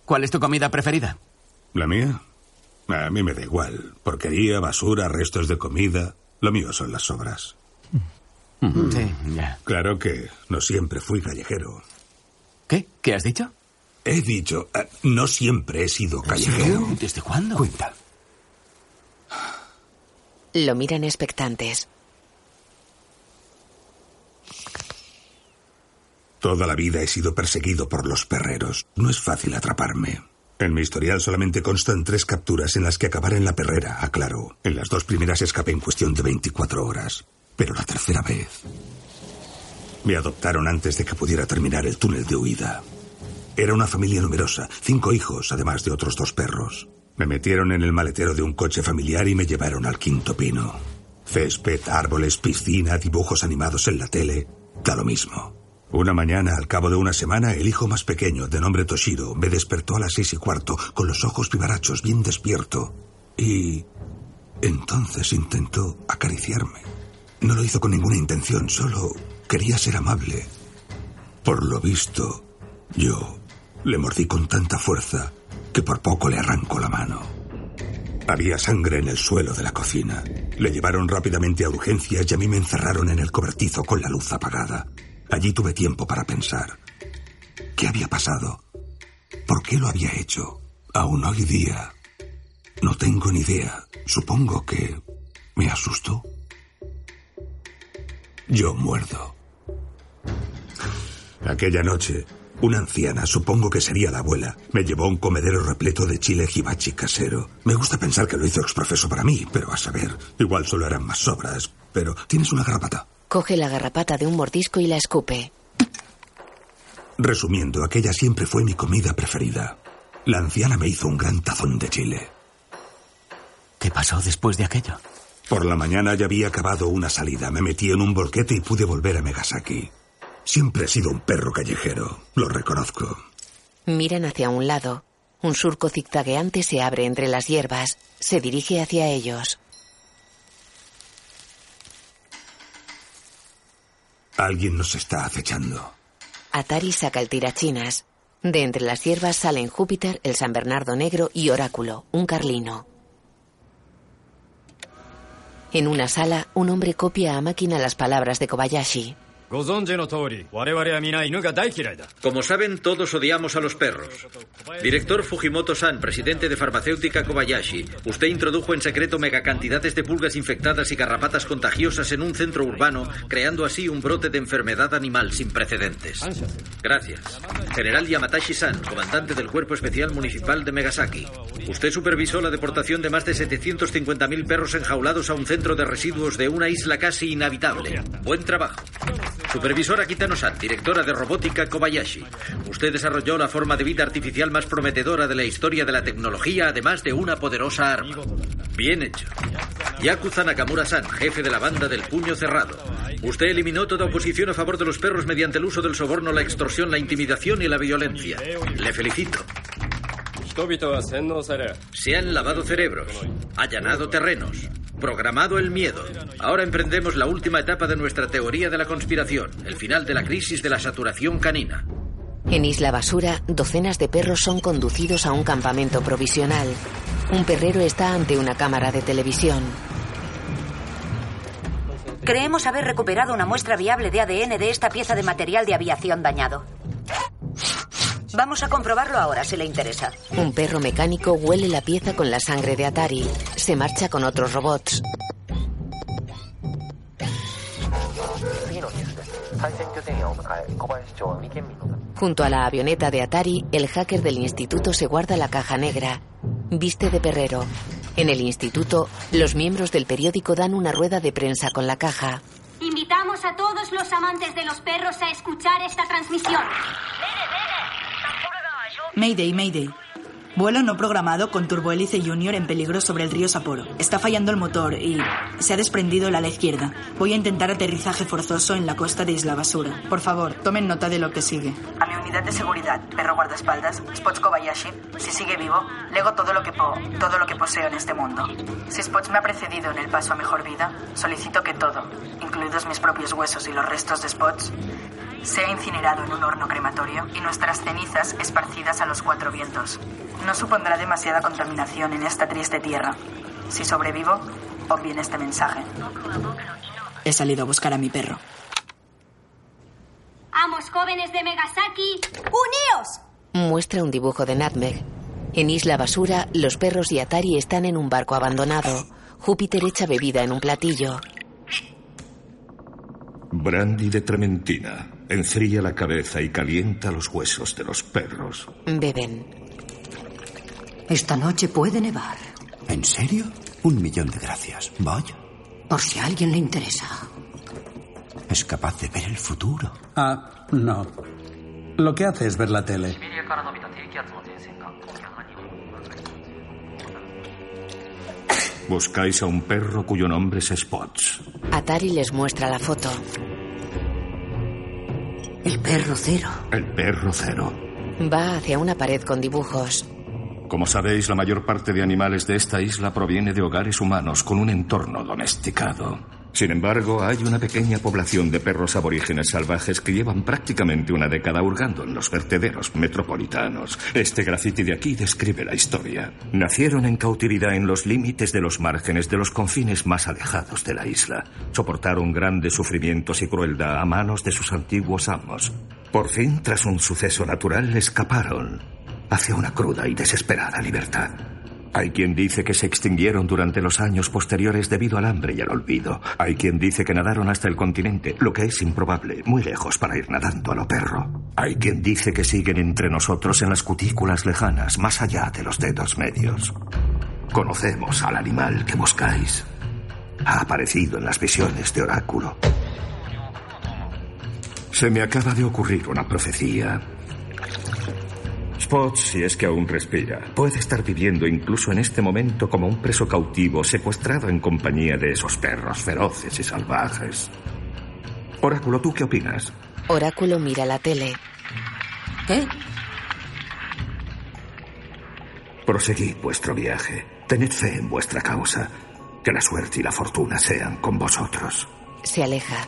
¿Cuál es tu comida preferida? ¿La mía? A mí me da igual. Porquería, basura, restos de comida. Lo mío son las sobras. Sí, ya. Claro que no siempre fui callejero. ¿Qué? ¿Qué has dicho? He dicho, eh, no siempre he sido callejero. ¿Desde cuándo? Cuenta. Lo miran expectantes. Toda la vida he sido perseguido por los perreros. No es fácil atraparme. En mi historial solamente constan tres capturas en las que acabar en la perrera, aclaro. En las dos primeras escapé en cuestión de 24 horas. Pero la tercera vez... Me adoptaron antes de que pudiera terminar el túnel de huida. Era una familia numerosa, cinco hijos, además de otros dos perros. Me metieron en el maletero de un coche familiar y me llevaron al quinto pino. Césped, árboles, piscina, dibujos animados en la tele, da lo mismo. Una mañana, al cabo de una semana, el hijo más pequeño, de nombre Toshiro, me despertó a las seis y cuarto, con los ojos vivarachos, bien despierto. Y... entonces intentó acariciarme. No lo hizo con ninguna intención, solo quería ser amable. Por lo visto, yo le mordí con tanta fuerza que por poco le arrancó la mano. Había sangre en el suelo de la cocina. Le llevaron rápidamente a urgencias y a mí me encerraron en el cobertizo con la luz apagada. Allí tuve tiempo para pensar. ¿Qué había pasado? ¿Por qué lo había hecho? Aún hoy día. No tengo ni idea. Supongo que me asustó. Yo muerdo. Aquella noche Una anciana, supongo que sería la abuela, me llevó a un comedero repleto de chile hibachi casero. Me gusta pensar que lo hizo exprofeso para mí, pero a saber, igual solo eran más sobras. Pero tienes una garrapata. Coge la garrapata de un mordisco y la escupe. Resumiendo, aquella siempre fue mi comida preferida. La anciana me hizo un gran tazón de chile. ¿Qué pasó después de aquello? Por la mañana ya había acabado una salida. Me metí en un volquete y pude volver a Megasaki. Siempre he sido un perro callejero, lo reconozco. Miran hacia un lado. Un surco zigzagueante se abre entre las hierbas. Se dirige hacia ellos. Alguien nos está acechando. Atari saca el tirachinas. De entre las hierbas salen Júpiter, el San Bernardo Negro y Oráculo, un carlino. En una sala, un hombre copia a máquina las palabras de Kobayashi. Como saben, todos odiamos a los perros. Director Fujimoto-san, presidente de farmacéutica Kobayashi, usted introdujo en secreto megacantidades de pulgas infectadas y garrapatas contagiosas en un centro urbano, creando así un brote de enfermedad animal sin precedentes. Gracias. General Yamatashi-san, comandante del Cuerpo Especial Municipal de Megasaki. Usted supervisó la deportación de más de 750.000 perros enjaulados a un centro de residuos de una isla casi inhabitable. Buen trabajo. Supervisora Kitano-san, directora de robótica Kobayashi. Usted desarrolló la forma de vida artificial más prometedora de la historia de la tecnología, además de una poderosa arma. Bien hecho. Yakuza Nakamura-san, jefe de la banda del puño cerrado. Usted eliminó toda oposición a favor de los perros mediante el uso del soborno, la extorsión, la intimidación y la violencia. Le felicito. Se han lavado cerebros, allanado terrenos, programado el miedo. Ahora emprendemos la última etapa de nuestra teoría de la conspiración, el final de la crisis de la saturación canina. En Isla Basura, docenas de perros son conducidos a un campamento provisional. Un perrero está ante una cámara de televisión. Creemos haber recuperado una muestra viable de ADN de esta pieza de material de aviación dañado. Vamos a comprobarlo ahora, si le interesa. Un perro mecánico huele la pieza con la sangre de Atari. Se marcha con otros robots. Junto a la avioneta de Atari, el hacker del instituto se guarda la caja negra. Viste de perrero. En el instituto, los miembros del periódico dan una rueda de prensa con la caja. Invitamos a todos los amantes de los perros a escuchar esta transmisión. Mayday, Mayday. Vuelo no programado con turbohélice Junior en peligro sobre el río Sapporo. Está fallando el motor y se ha desprendido el ala izquierda. Voy a intentar aterrizaje forzoso en la costa de Isla Basura. Por favor, tomen nota de lo que sigue. A mi unidad de seguridad, perro guardaespaldas, Spots Kobayashi, si sigue vivo, lego todo lo que po todo lo que poseo en este mundo. Si Spots me ha precedido en el paso a mejor vida, solicito que todo, incluidos mis propios huesos y los restos de Spots, sea incinerado en un horno crematorio y nuestras cenizas esparcidas a los cuatro vientos. No supondrá demasiada contaminación en esta triste tierra. Si sobrevivo, obvien este mensaje. He salido a buscar a mi perro. Amos jóvenes de Megasaki, ¡uníos! Muestra un dibujo de Nutmeg. En Isla Basura, los perros y Atari están en un barco abandonado. Júpiter echa bebida en un platillo. Brandy de trementina. Enfría la cabeza y calienta los huesos de los perros. Beben. Esta noche puede nevar. ¿En serio? Un millón de gracias. Vaya. Por si a alguien le interesa. Es capaz de ver el futuro. Ah, no. Lo que hace es ver la tele. Buscáis a un perro cuyo nombre es Spots. Atari les muestra la foto. El perro cero. El perro cero. Va hacia una pared con dibujos. Como sabéis, la mayor parte de animales de esta isla proviene de hogares humanos con un entorno domesticado. Sin embargo, hay una pequeña población de perros aborígenes salvajes que llevan prácticamente una década hurgando en los vertederos metropolitanos. Este grafiti de aquí describe la historia. Nacieron en cautividad en los límites de los márgenes de los confines más alejados de la isla. Soportaron grandes sufrimientos y crueldad a manos de sus antiguos amos. Por fin, tras un suceso natural, escaparon hacia una cruda y desesperada libertad. Hay quien dice que se extinguieron durante los años posteriores debido al hambre y al olvido. Hay quien dice que nadaron hasta el continente, lo que es improbable, muy lejos para ir nadando a lo perro. Hay quien dice que siguen entre nosotros en las cutículas lejanas, más allá de los dedos medios. Conocemos al animal que buscáis. Ha aparecido en las visiones de oráculo. Se me acaba de ocurrir una profecía. Spots, si es que aún respira, puede estar viviendo incluso en este momento como un preso cautivo secuestrado en compañía de esos perros feroces y salvajes. Oráculo, ¿tú qué opinas? Oráculo mira la tele. ¿Qué? Proseguid vuestro viaje. Tened fe en vuestra causa. Que la suerte y la fortuna sean con vosotros. Se aleja.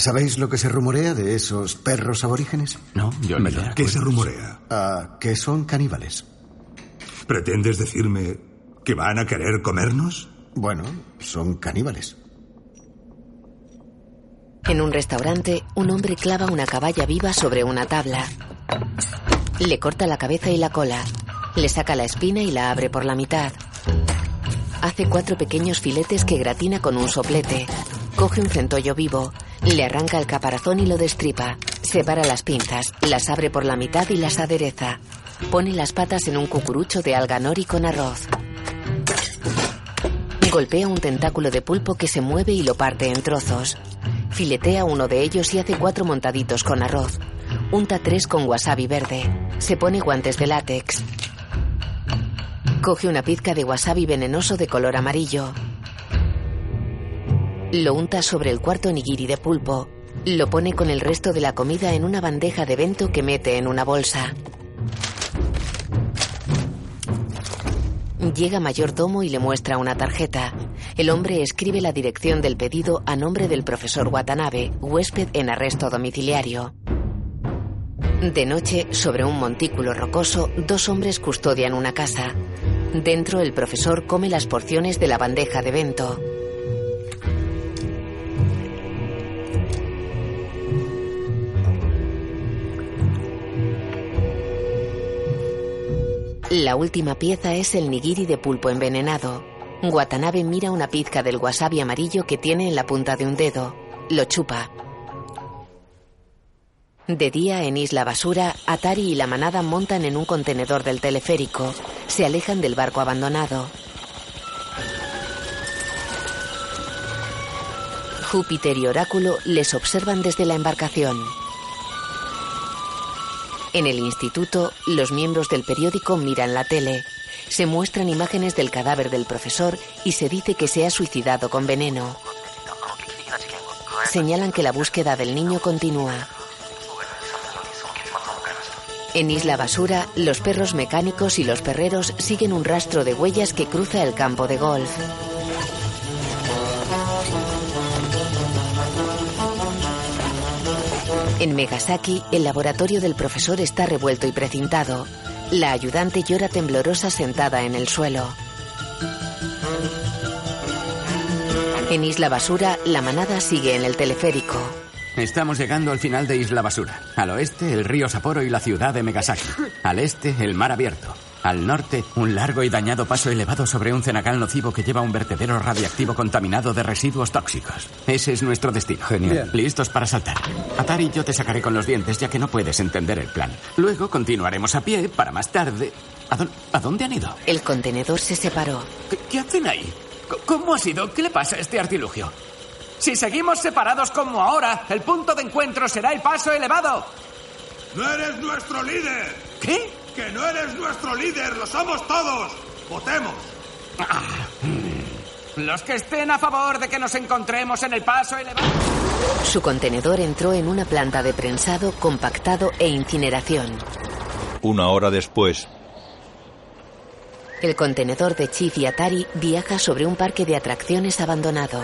¿Sabéis lo que se rumorea de esos perros aborígenes? No, yo no. ¿Qué se rumorea? Ah, que son caníbales. ¿Pretendes decirme que van a querer comernos? Bueno, son caníbales. En un restaurante, un hombre clava una caballa viva sobre una tabla. Le corta la cabeza y la cola. Le saca la espina y la abre por la mitad. Hace cuatro pequeños filetes que gratina con un soplete. Coge un centollo vivo, le arranca el caparazón y lo destripa. Separa las pinzas, las abre por la mitad y las adereza. Pone las patas en un cucurucho de alga nori con arroz. Golpea un tentáculo de pulpo que se mueve y lo parte en trozos. Filetea uno de ellos y hace cuatro montaditos con arroz. Unta tres con wasabi verde. Se pone guantes de látex. Coge una pizca de wasabi venenoso de color amarillo. Lo unta sobre el cuarto nigiri de pulpo. Lo pone con el resto de la comida en una bandeja de bento que mete en una bolsa. Llega mayordomo y le muestra una tarjeta. El hombre escribe la dirección del pedido a nombre del profesor Watanabe, huésped en arresto domiciliario. De noche, sobre un montículo rocoso, dos hombres custodian una casa. Dentro, el profesor come las porciones de la bandeja de bento. La última pieza es el nigiri de pulpo envenenado. Watanabe mira una pizca del wasabi amarillo que tiene en la punta de un dedo. Lo chupa. De día, en Isla Basura, Atari y la manada montan en un contenedor del teleférico. Se alejan del barco abandonado. Júpiter y Oráculo les observan desde la embarcación. En el instituto, los miembros del periódico miran la tele. Se muestran imágenes del cadáver del profesor y se dice que se ha suicidado con veneno. Señalan que la búsqueda del niño continúa. En Isla Basura, los perros mecánicos y los perreros siguen un rastro de huellas que cruza el campo de golf. En Megasaki, el laboratorio del profesor está revuelto y precintado. La ayudante llora temblorosa sentada en el suelo. En Isla Basura, la manada sigue en el teleférico. Estamos llegando al final de Isla Basura. Al oeste, el río Sapporo y la ciudad de Megasaki. Al este, el mar abierto. Al norte, un largo y dañado paso elevado sobre un cenagal nocivo que lleva un vertedero radiactivo contaminado de residuos tóxicos. Ese es nuestro destino. Genial. Listos para saltar. Atari, yo te sacaré con los dientes ya que no puedes entender el plan. Luego continuaremos a pie para más tarde. ¿A, dó- a dónde han ido? El contenedor se separó. ¿Qué, qué hacen ahí? ¿Cómo ha sido? ¿Qué le pasa a este artilugio? Si seguimos separados como ahora, el punto de encuentro será el paso elevado. ¡No eres nuestro líder! ¿Qué? ¡Que no eres nuestro líder! ¡Lo somos todos! ¡Votemos! Los que estén a favor de que nos encontremos en el paso elevado. Su contenedor entró en una planta de prensado, compactado e incineración. Una hora después, El contenedor de Chief y Atari viaja sobre un parque de atracciones abandonado.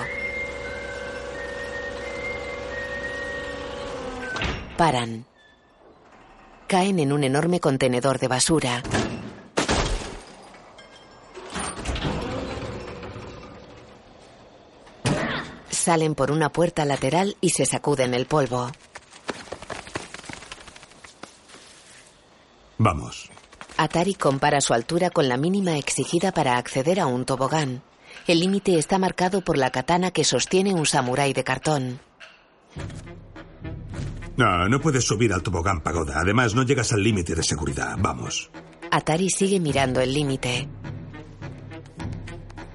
Paran. Caen en un enorme contenedor de basura. Salen por una puerta lateral y se sacuden el polvo. Vamos. Atari compara su altura con la mínima exigida para acceder a un tobogán. El límite está marcado por la katana que sostiene un samurái de cartón. No, no puedes subir al tobogán pagoda. Además, no llegas al límite de seguridad. Vamos. Atari sigue mirando el límite.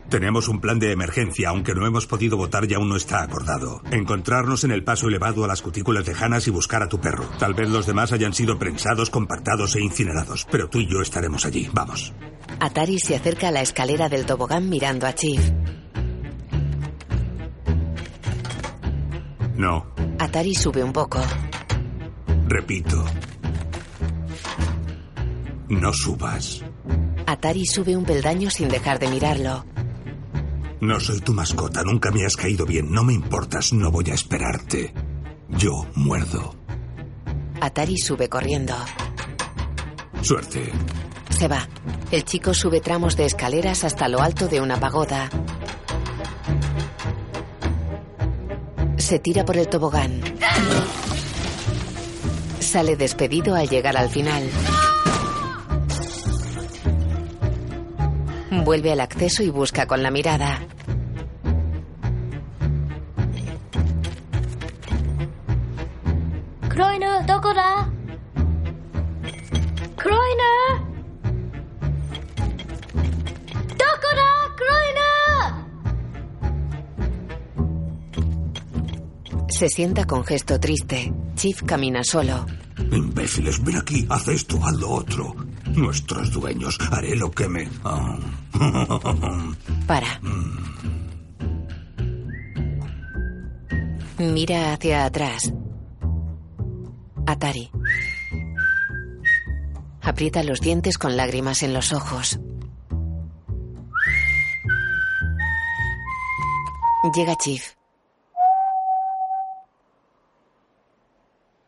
Tenemos un plan de emergencia, aunque no hemos podido votar y aún no está acordado. Encontrarnos en el paso elevado a las cutículas lejanas y buscar a tu perro. Tal vez los demás hayan sido prensados, compactados e incinerados, pero tú y yo estaremos allí. Vamos. Atari se acerca a la escalera del tobogán mirando a Chief. No, Atari sube un poco. repito. No subas. Atari sube un peldaño sin dejar de mirarlo. No soy tu mascota, nunca me has caído bien, no me importas, no voy a esperarte. Yo muerdo. Atari sube corriendo. Suerte. Se va. El chico sube tramos de escaleras hasta lo alto de una pagoda. Se tira por el tobogán. Sale despedido al llegar al final. Vuelve al acceso y busca con la mirada. Kroiner, どこ Se sienta con gesto triste. Chief camina solo. Imbéciles, ven aquí, haz esto, haz lo otro. Nuestros dueños, haré lo que me... Ah. Para. Mira hacia atrás. Atari. Aprieta los dientes con lágrimas en los ojos. Llega Chief.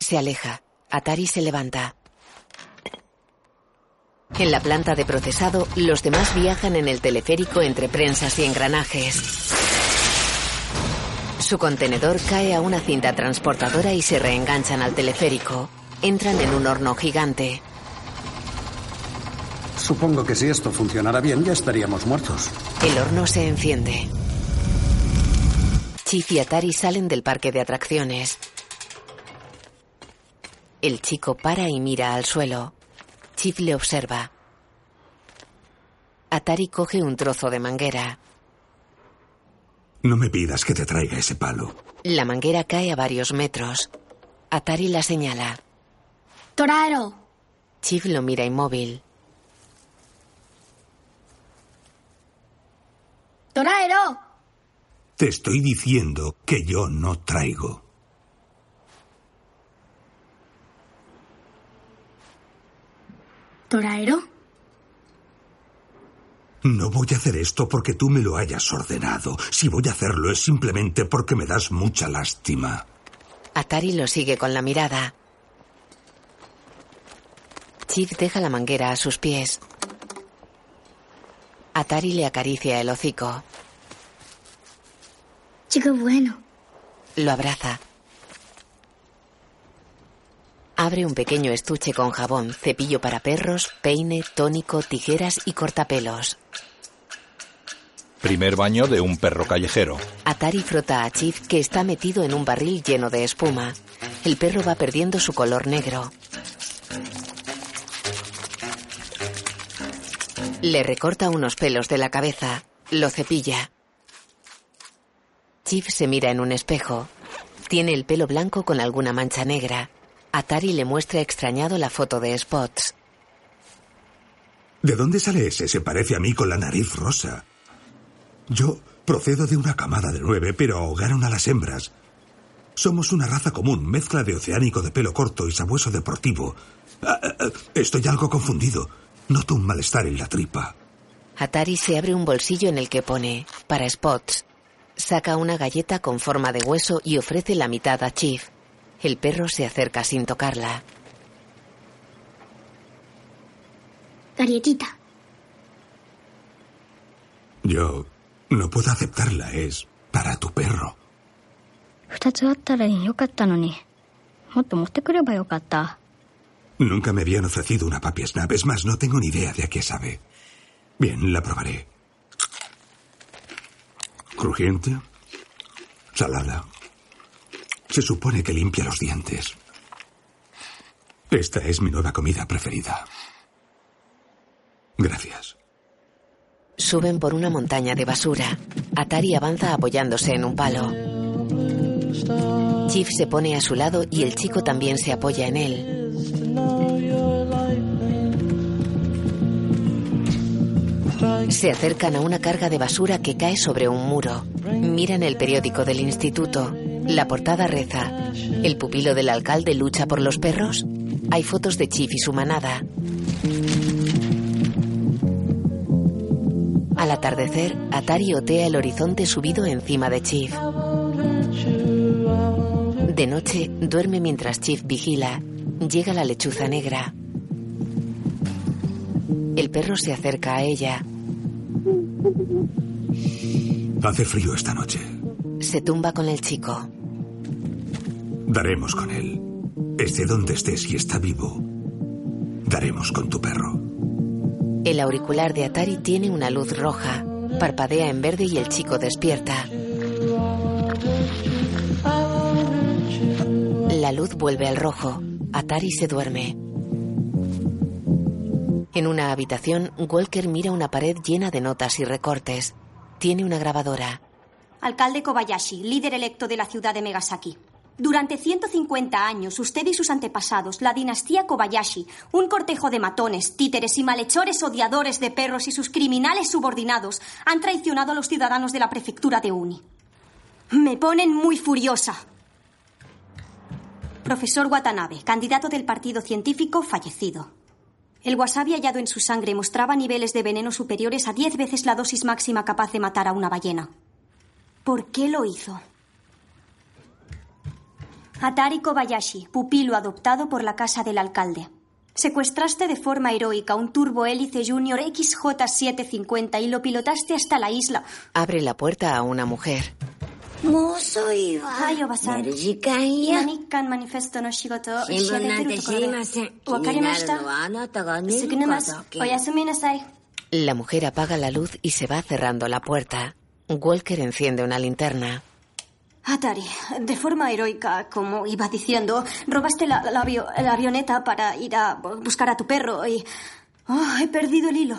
Se aleja. Atari se levanta. En la planta de procesado, los demás viajan en el teleférico entre prensas y engranajes. Su contenedor cae a una cinta transportadora y se reenganchan al teleférico. Entran en un horno gigante. Supongo que si esto funcionara bien ya estaríamos muertos. El horno se enciende. Chief y Atari salen del parque de atracciones. El chico para y mira al suelo. Chip le observa. Atari coge un trozo de manguera. No me pidas que te traiga ese palo. La manguera cae a varios metros. Atari la señala. Toraro. Chip lo mira inmóvil. Toraro. Te estoy diciendo que yo no traigo. ¿Toraero? No voy a hacer esto porque tú me lo hayas ordenado. Si voy a hacerlo es simplemente porque me das mucha lástima. Atari lo sigue con la mirada. Chip deja la manguera a sus pies. Atari le acaricia el hocico. Chico bueno. Lo abraza. Abre un pequeño estuche con jabón, cepillo para perros, peine, tónico, tijeras y cortapelos. Primer baño de un perro callejero. Atari frota a Chief que está metido en un barril lleno de espuma. El perro va perdiendo su color negro. Le recorta unos pelos de la cabeza. Lo cepilla. Chief se mira en un espejo. Tiene el pelo blanco con alguna mancha negra. Atari le muestra extrañado la foto de Spots. ¿De dónde sale ese? Se parece a mí con la nariz rosa. Yo procedo de una camada de nueve, pero ahogaron a las hembras. Somos una raza común, mezcla de oceánico de pelo corto y sabueso deportivo. Ah, ah, ah, estoy algo confundido. Noto un malestar en la tripa. Atari se abre un bolsillo en el que pone para Spots. Saca una galleta con forma de hueso y ofrece la mitad a Chief. El perro se acerca sin tocarla. Galletita. Yo no puedo aceptarla. Es para tu perro. 二つあったらよかったのにもっと持ってくればよかった Nunca me habían ofrecido una papi snap. Es más, no tengo ni idea de a qué sabe. Bien, la probaré. Crujiente. Salada. Se supone que limpia los dientes. Esta es mi nueva comida preferida. Gracias. Suben por una montaña de basura. Atari avanza apoyándose en un palo. Chief se pone a su lado y el chico también se apoya en él. Se acercan a una carga de basura que cae sobre un muro. Miran el periódico del instituto. La portada reza. ¿El pupilo del alcalde lucha por los perros? Hay fotos de Chief y su manada. Al atardecer, Atari otea el horizonte subido encima de Chief. De noche, duerme mientras Chief vigila. Llega la lechuza negra. El perro se acerca a ella. Hace frío esta noche. Se tumba con el chico. Daremos con él. Esté donde esté, si está vivo, daremos con tu perro. El auricular de Atari tiene una luz roja. Parpadea en verde y el chico despierta. La luz vuelve al rojo. Atari se duerme. En una habitación, Walker mira una pared llena de notas y recortes. Tiene una grabadora. Alcalde Kobayashi, líder electo de la ciudad de Megasaki. Durante 150 años, usted y sus antepasados, la dinastía Kobayashi, un cortejo de matones, títeres y malhechores odiadores de perros y sus criminales subordinados, han traicionado a los ciudadanos de la prefectura de Uni. Me ponen muy furiosa. Profesor Watanabe, candidato del partido científico, fallecido. El wasabi hallado en su sangre mostraba niveles de veneno superiores a 10 veces la dosis máxima capaz de matar a una ballena. ¿Por qué lo hizo? Atari Kobayashi, pupilo adoptado por la casa del alcalde. Secuestraste de forma heroica un turbo hélice Junior XJ750 y lo pilotaste hasta la isla. Abre la puerta a una mujer. La mujer apaga la luz y se va cerrando la puerta. Walker enciende una linterna. Atari, de forma heroica, como iba diciendo, robaste la, la avio- la avioneta para ir a buscar a tu perro y... Oh, he perdido el hilo.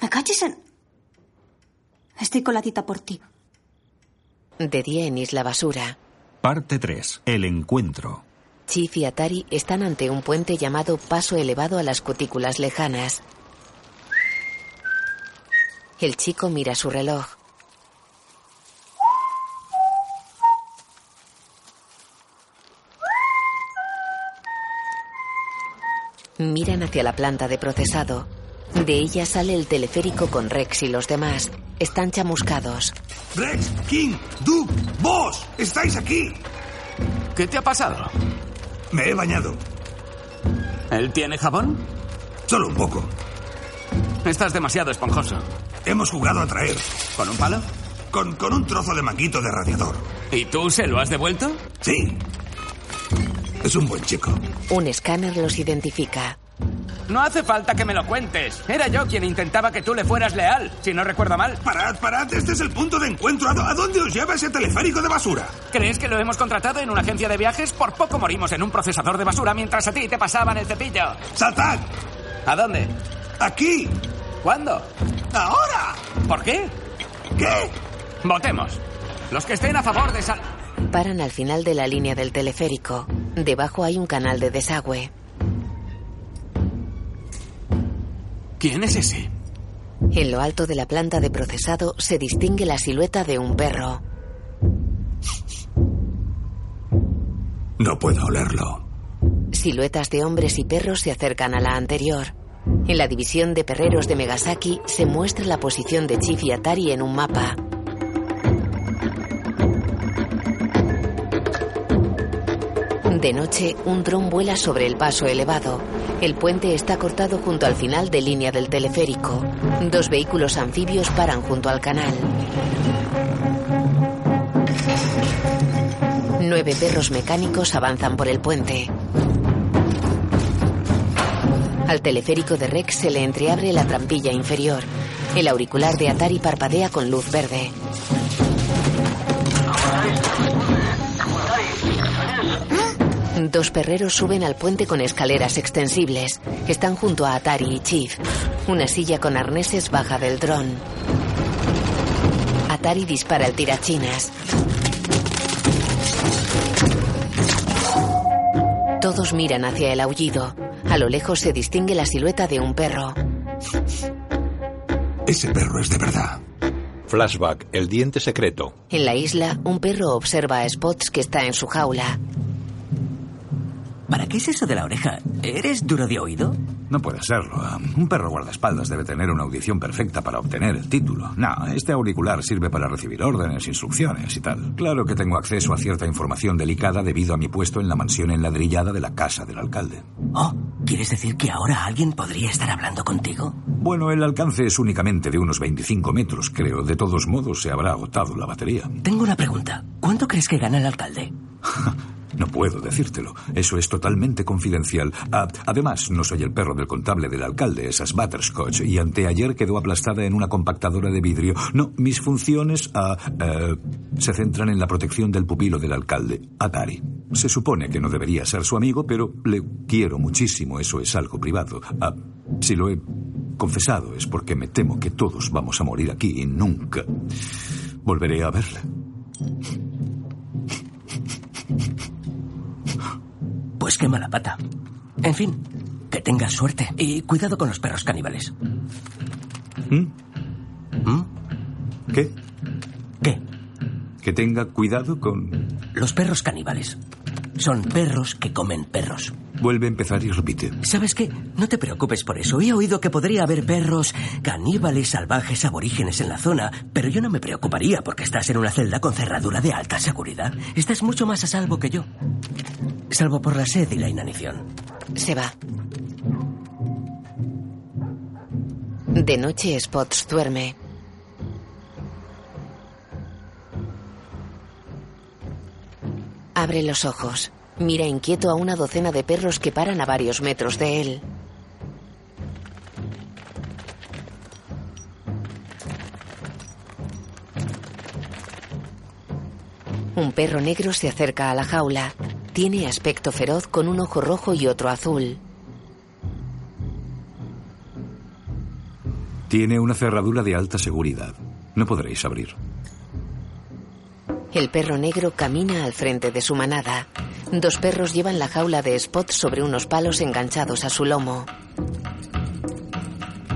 ¿Me cachis en...? Estoy coladita por ti. De día en Isla Basura. Parte 3. El encuentro. Chief y Atari están ante un puente llamado Paso Elevado a las Cutículas Lejanas. El chico mira su reloj. Miran hacia la planta de procesado. De ella sale el teleférico con Rex y los demás. Están chamuscados. Rex, King, Duke, vos, estáis aquí. ¿Qué te ha pasado? Me he bañado. ¿Él tiene jabón? Solo un poco. Estás demasiado esponjoso. Hemos jugado a traer. ¿Con un palo? Con, con un trozo de manguito de radiador. ¿Y tú se lo has devuelto? Sí. Es un buen chico. Un escáner los identifica. No hace falta que me lo cuentes. Era yo quien intentaba que tú le fueras leal, si no recuerdo mal. Parad, parad, este es el punto de encuentro. ¿A, dó- a dónde os lleva ese teleférico de basura? ¿Crees que lo hemos contratado en una agencia de viajes? Por poco morimos en un procesador de basura mientras a ti te pasaban el cepillo. ¡Saltad! ¿A dónde? ¡Aquí! ¿Cuándo? ¡Ahora! ¿Por qué? ¿Qué? Votemos. Los que estén a favor de sal... Paran al final de la línea del teleférico. Debajo hay un canal de desagüe. ¿Quién es ese? En lo alto de la planta de procesado se distingue la silueta de un perro. No puedo olerlo. Siluetas de hombres y perros se acercan a la anterior. En la división de perreros de Megasaki se muestra la posición de Chief y Atari en un mapa. De noche, un dron vuela sobre el paso elevado. El puente está cortado junto al final de línea del teleférico. Dos vehículos anfibios paran junto al canal. Nueve perros mecánicos avanzan por el puente. Al teleférico de Rex se le entreabre la trampilla inferior. El auricular de Atari parpadea con luz verde. Dos perreros suben al puente con escaleras extensibles. Están junto a Atari y Chief. Una silla con arneses baja del dron. Atari dispara el tirachinas. Todos miran hacia el aullido. A lo lejos se distingue la silueta de un perro. Ese perro es de verdad. Flashback, el diente secreto. En la isla, un perro observa a Spots que está en su jaula. ¿Para qué es eso de la oreja? ¿Eres duro de oído? No puede serlo. Un perro guardaespaldas debe tener una audición perfecta para obtener el título. No, este auricular sirve para recibir órdenes, instrucciones y tal. Claro que tengo acceso a cierta información delicada debido a mi puesto en la mansión enladrillada de la casa del alcalde. Oh, ¿quieres decir que ahora alguien podría estar hablando contigo? Bueno, el alcance es únicamente de unos 25 metros, creo. De todos modos, se habrá agotado la batería. Tengo una pregunta. ¿Cuánto crees que gana el alcalde? No puedo decírtelo. Eso es totalmente confidencial. Ah, además, no soy el perro del contable del alcalde, esas Butterscotch, y anteayer quedó aplastada en una compactadora de vidrio. No, mis funciones ah, eh, se centran en la protección del pupilo del alcalde, Atari. Se supone que no debería ser su amigo, pero le quiero muchísimo. Eso es algo privado. Ah, si lo he confesado es porque me temo que todos vamos a morir aquí y nunca volveré a verle. Pues qué mala pata. En fin, que tengas suerte y cuidado con los perros caníbales. ¿Mm? ¿Mm? ¿Qué? ¿Qué? Que tenga cuidado con... Los perros caníbales. Son perros que comen perros. Vuelve a empezar y repite. ¿Sabes qué? No te preocupes por eso. He oído que podría haber perros caníbales salvajes aborígenes en la zona, pero yo no me preocuparía porque estás en una celda con cerradura de alta seguridad. Estás mucho más a salvo que yo. Salvo por la sed y la inanición. Se va. De noche, Spots duerme. Abre los ojos. Mira inquieto a una docena de perros que paran a varios metros de él. Un perro negro se acerca a la jaula. Tiene aspecto feroz con un ojo rojo y otro azul. Tiene una cerradura de alta seguridad. No podréis abrir. El perro negro camina al frente de su manada. Dos perros llevan la jaula de Spot sobre unos palos enganchados a su lomo.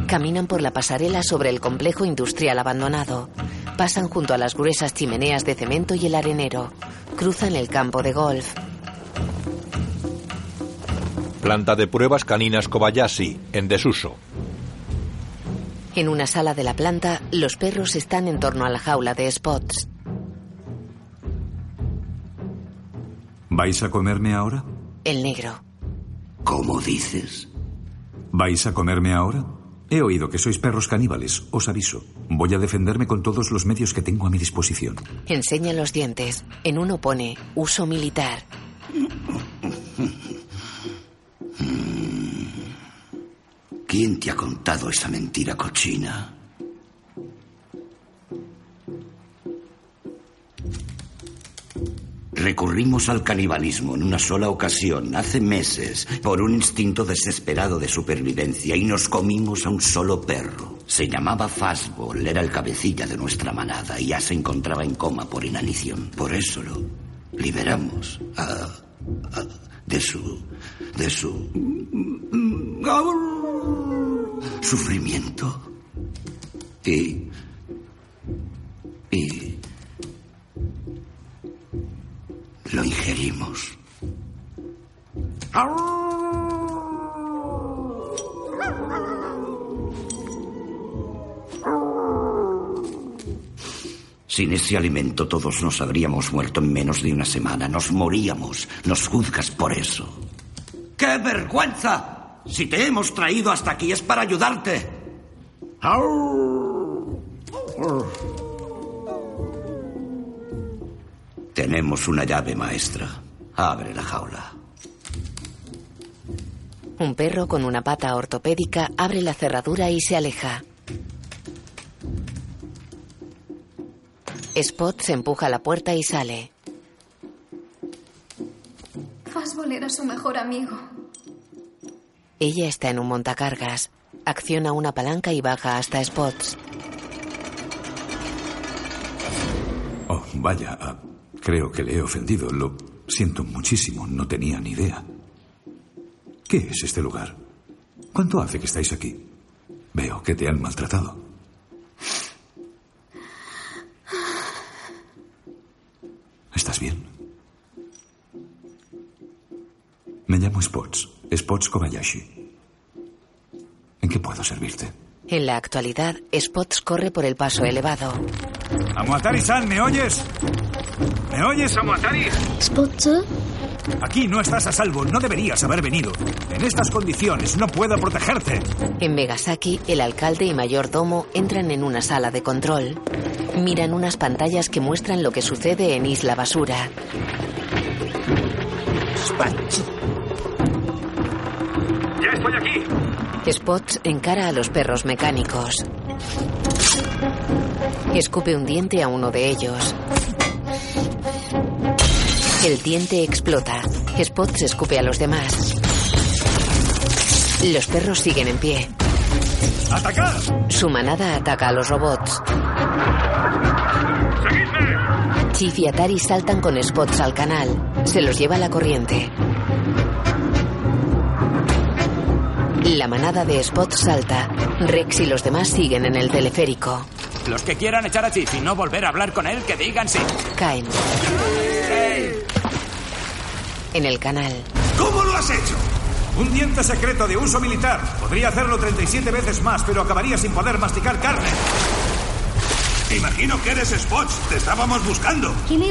Caminan por la pasarela sobre el complejo industrial abandonado. Pasan junto a las gruesas chimeneas de cemento y el arenero. Cruzan el campo de golf. Planta de pruebas caninas Kobayashi, en desuso. En una sala de la planta, los perros están en torno a la jaula de Spots. ¿Vais a comerme ahora? El negro. ¿Cómo dices? ¿Vais a comerme ahora? He oído que sois perros caníbales. Os aviso. Voy a defenderme con todos los medios que tengo a mi disposición. Enseña los dientes. En uno pone uso militar. ¿Quién te ha contado esa mentira cochina? Recurrimos al canibalismo en una sola ocasión, hace meses, por un instinto desesperado de supervivencia y nos comimos a un solo perro. Se llamaba Fastball, era el cabecilla de nuestra manada y ya se encontraba en coma por inanición. Por eso lo liberamos a- a- de su... de su... sufrimiento. Y... lo ingerimos. Sin ese alimento todos nos habríamos muerto en menos de una semana. Nos moríamos. Nos juzgas por eso. ¡Qué vergüenza! Si te hemos traído hasta aquí es para ayudarte. Tenemos una llave maestra. Abre la jaula. Un perro con una pata ortopédica abre la cerradura y se aleja. Spot se empuja a la puerta y sale. Fastball era su mejor amigo. Ella está en un montacargas. Acciona una palanca y baja hasta Spots. Oh, vaya, creo que le he ofendido. Lo siento muchísimo, no tenía ni idea. ¿Qué es este lugar? ¿Cuánto hace que estáis aquí? Veo que te han maltratado. ¿Estás bien? Me llamo Spots, Spots Kobayashi. ¿En qué puedo servirte? En la actualidad, Spots corre por el paso elevado. Amuatari-san, ¿me oyes? ¿Me oyes, Amuatari? ¿Spots? Aquí no estás a salvo, no deberías haber venido. En estas condiciones no puedo protegerte. En Megasaki, el alcalde y mayordomo entran en una sala de control. Miran unas pantallas que muestran lo que sucede en Isla Basura. ¡Ya estoy aquí! Spots encara a los perros mecánicos. Escupe un diente a uno de ellos. El diente explota. Spots escupe a los demás. Los perros siguen en pie. ¡Atacad! Su manada ataca a los robots. Chief y Atari saltan con Spots al canal. Se los lleva la corriente. La manada de Spots salta. Rex y los demás siguen en el teleférico. Los que quieran echar a Chief y no volver a hablar con él, que digan sí. Caen. En el canal. ¿Cómo lo has hecho? Un diente secreto de uso militar. Podría hacerlo 37 veces más, pero acabaría sin poder masticar carne. Imagino que eres Spots. Te estábamos buscando. 君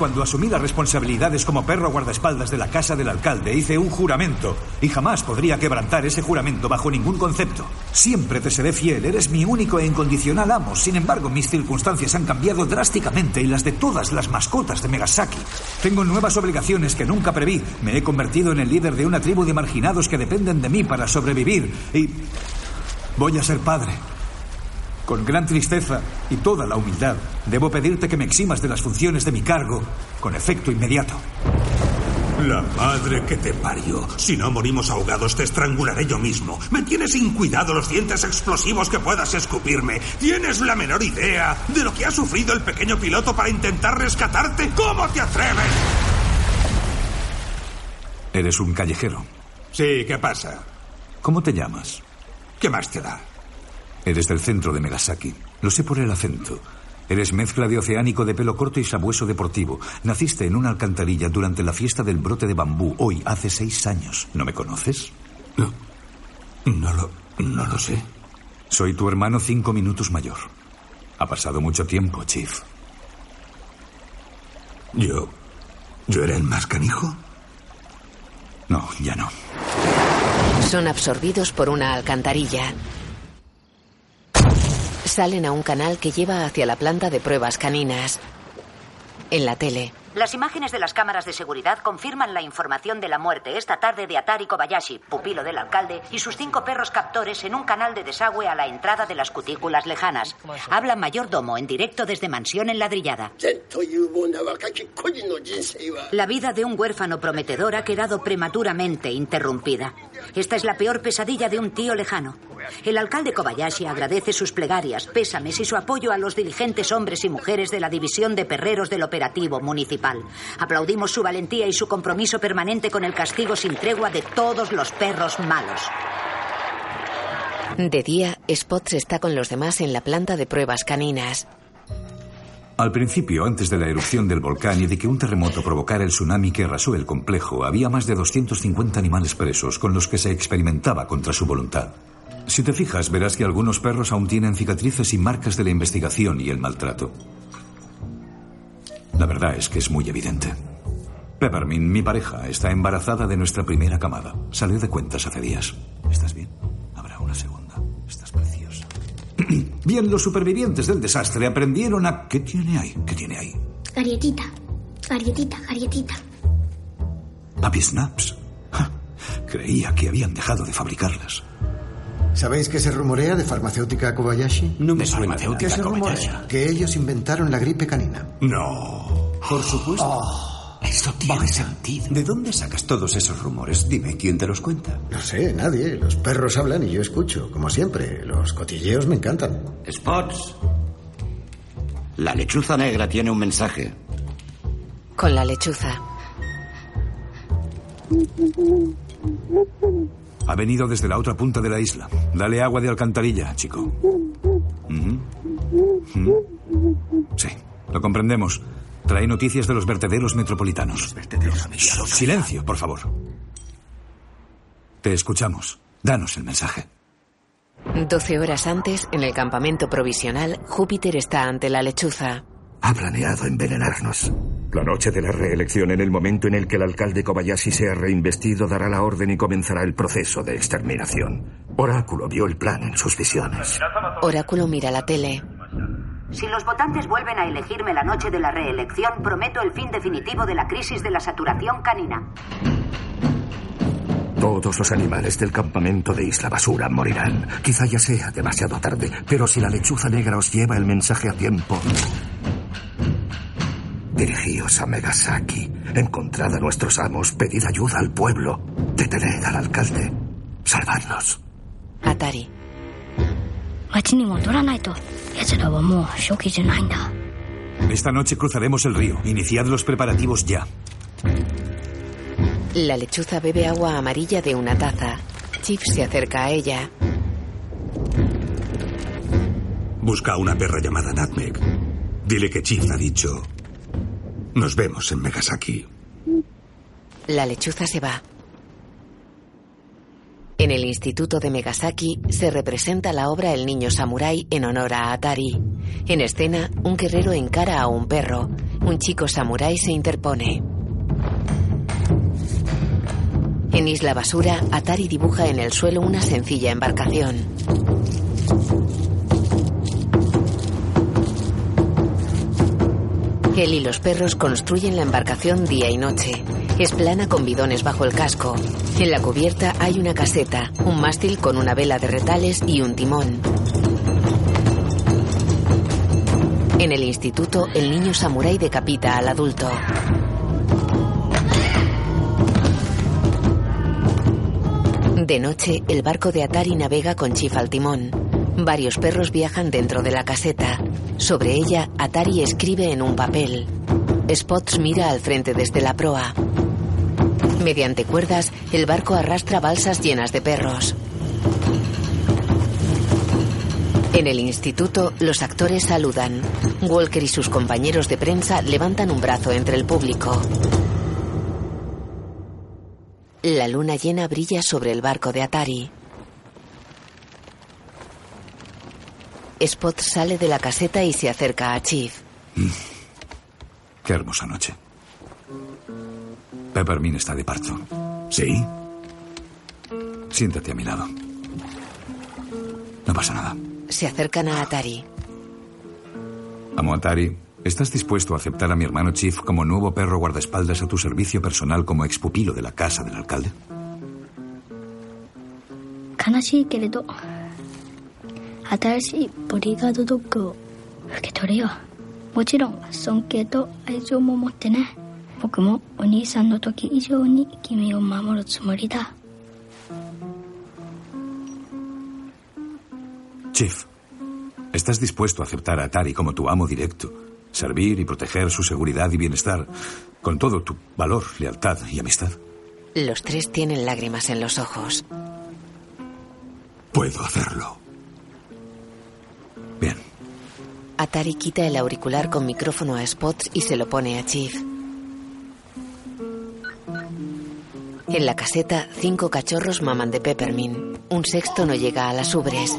cuando asumí las responsabilidades como perro guardaespaldas de la casa del alcalde, hice un juramento y jamás podría quebrantar ese juramento bajo ningún concepto. Siempre te seré fiel, eres mi único e incondicional amo. Sin embargo, mis circunstancias han cambiado drásticamente y las de todas las mascotas de Megasaki. Tengo nuevas obligaciones que nunca preví. Me he convertido en el líder de una tribu de marginados que dependen de mí para sobrevivir y... Voy a ser padre. Con gran tristeza y toda la humildad, debo pedirte que me eximas de las funciones de mi cargo con efecto inmediato. La madre que te parió. Si no morimos ahogados, te estrangularé yo mismo. Me tienes sin cuidado los dientes explosivos que puedas escupirme. ¿Tienes la menor idea de lo que ha sufrido el pequeño piloto para intentar rescatarte? ¿Cómo te atreves? Eres un callejero. Sí, ¿qué pasa? ¿Cómo te llamas? ¿Qué más te da? Eres del centro de Megasaki. Lo sé por el acento. Eres mezcla de oceánico de pelo corto y sabueso deportivo. Naciste en una alcantarilla durante la fiesta del brote de bambú, hoy, hace seis años. ¿No me conoces? No. No lo. No lo sé. Soy tu hermano cinco minutos mayor. Ha pasado mucho tiempo, Chief. Yo. ¿Yo era el más canijo? No, ya no. Son absorbidos por una alcantarilla. Salen a un canal que lleva hacia la planta de pruebas caninas. En la tele, Las imágenes de las cámaras de seguridad confirman la información de la muerte esta tarde de Atari Kobayashi, pupilo del alcalde, y sus cinco perros captores en un canal de desagüe a la entrada de las cutículas lejanas. Habla mayordomo en directo desde mansión enladrillada. La vida de un huérfano prometedor ha quedado prematuramente interrumpida. Esta es la peor pesadilla de un tío lejano. El alcalde Kobayashi agradece sus plegarias, pésames y su apoyo a los diligentes hombres y mujeres de la división de perreros del operativo municipal. Aplaudimos su valentía y su compromiso permanente con el castigo sin tregua de todos los perros malos. de día, Spots está con los demás en la planta de pruebas caninas. Al principio, antes de la erupción del volcán y de que un terremoto provocara el tsunami que arrasó el complejo, había más de 250 animales presos con los que se experimentaba contra su voluntad. Si te fijas, verás que algunos perros aún tienen cicatrices y marcas de la investigación y el maltrato. La verdad es que es muy evidente. Peppermint, mi pareja, está embarazada de nuestra primera camada. Salió de cuentas hace días. ¿Estás bien? Habrá una segunda. Estás preciosa. Bien, los supervivientes del desastre aprendieron a... ¿Qué tiene ahí? ¿Qué tiene ahí? Galletita. Galletita, galletita. Happy Snaps. Ja, Creía que habían dejado de fabricarlas. ¿Sabéis qué se rumorea de farmacéutica Kobayashi? No me suena de ¿Qué nada, se Kobayashi. rumorea? Que ellos inventaron la gripe canina. No. Por supuesto. Eso tiene sentido. ¿De dónde sacas todos esos rumores? Dime, ¿quién te los cuenta? No sé, nadie. Los perros hablan y yo escucho, como siempre. Los cotilleos me encantan. Spots. La lechuza negra tiene un mensaje. Con la lechuza. Ha venido desde la otra punta de la isla. Dale agua de alcantarilla, chico. Sí, lo comprendemos. Trae noticias de los vertederos metropolitanos. Shh, Silencio, por favor. Te escuchamos. Danos el mensaje. Doce horas antes, en el campamento provisional, Júpiter está ante la lechuza. Ha planeado envenenarnos. La noche de la reelección, en el momento en el que el alcalde Kobayashi sea reinvestido, dará la orden y comenzará el proceso de exterminación. Oráculo vio el plan en sus visiones. Oráculo mira la tele. Si los votantes vuelven a elegirme la noche de la reelección, prometo el fin definitivo de la crisis de la saturación canina. Todos los animales del campamento de Isla Basura morirán. Quizá ya sea demasiado tarde, pero si la lechuza negra os lleva el mensaje a tiempo, Dirigíos a Megasaki. Encontrad a nuestros amos, pedid ayuda al pueblo. Detened al alcalde. Salvadnos. Atari. Esta noche cruzaremos el río. Iniciad los preparativos ya. La lechuza bebe agua amarilla de una taza. Chief se acerca a ella. Busca a una perra llamada Nutmeg. Dile que Chief ha dicho nos vemos en Megasaki. La lechuza se va. En el instituto de Megasaki se representa la obra El niño samurái en honor a Atari. En escena, un guerrero encara a un perro. Un chico samurái se interpone. En Isla Basura, Atari dibuja en el suelo una sencilla embarcación. Él y los perros construyen la embarcación día y noche. Es plana con bidones bajo el casco. En la cubierta hay una caseta, un mástil con una vela de retales y un timón. En el instituto, el niño samurái decapita al adulto. De noche, el barco de Atari navega con Chief al timón. Varios perros viajan dentro de la caseta. Sobre ella, Atari escribe en un papel. Spots mira al frente desde la proa. Mediante cuerdas, el barco arrastra balsas llenas de perros. En el instituto, los actores saludan. Walker y sus compañeros de prensa levantan un brazo entre el público. La luna llena brilla sobre el barco de Atari. Spot sale de la caseta y se acerca a Chief. Qué hermosa noche. Peppermint está de parto. ¿Sí? Siéntate a mi lado. No pasa nada. Se acercan a Atari. Amo Atari, ¿estás dispuesto a aceptar a mi hermano Chief como nuevo perro guardaespaldas a tu servicio personal como expupilo de la casa del alcalde? 悲しいけれど新しいボディーガードドッグを受け取るよもちろん尊敬と愛情も持ってね僕もお兄さんの時以上に君を守るつもりだ Chief, ¿estás dispuesto a aceptar a Atari como tu amo directo? Servir y proteger su seguridad y bienestar con todo tu valor, lealtad y amistad. Los tres tienen lágrimas en los ojos. Puedo hacerlo. Bien. Atari quita el auricular con micrófono a Spots y se lo pone a Chief. En la caseta, cinco cachorros maman de Peppermint. Un sexto no llega a las ubres.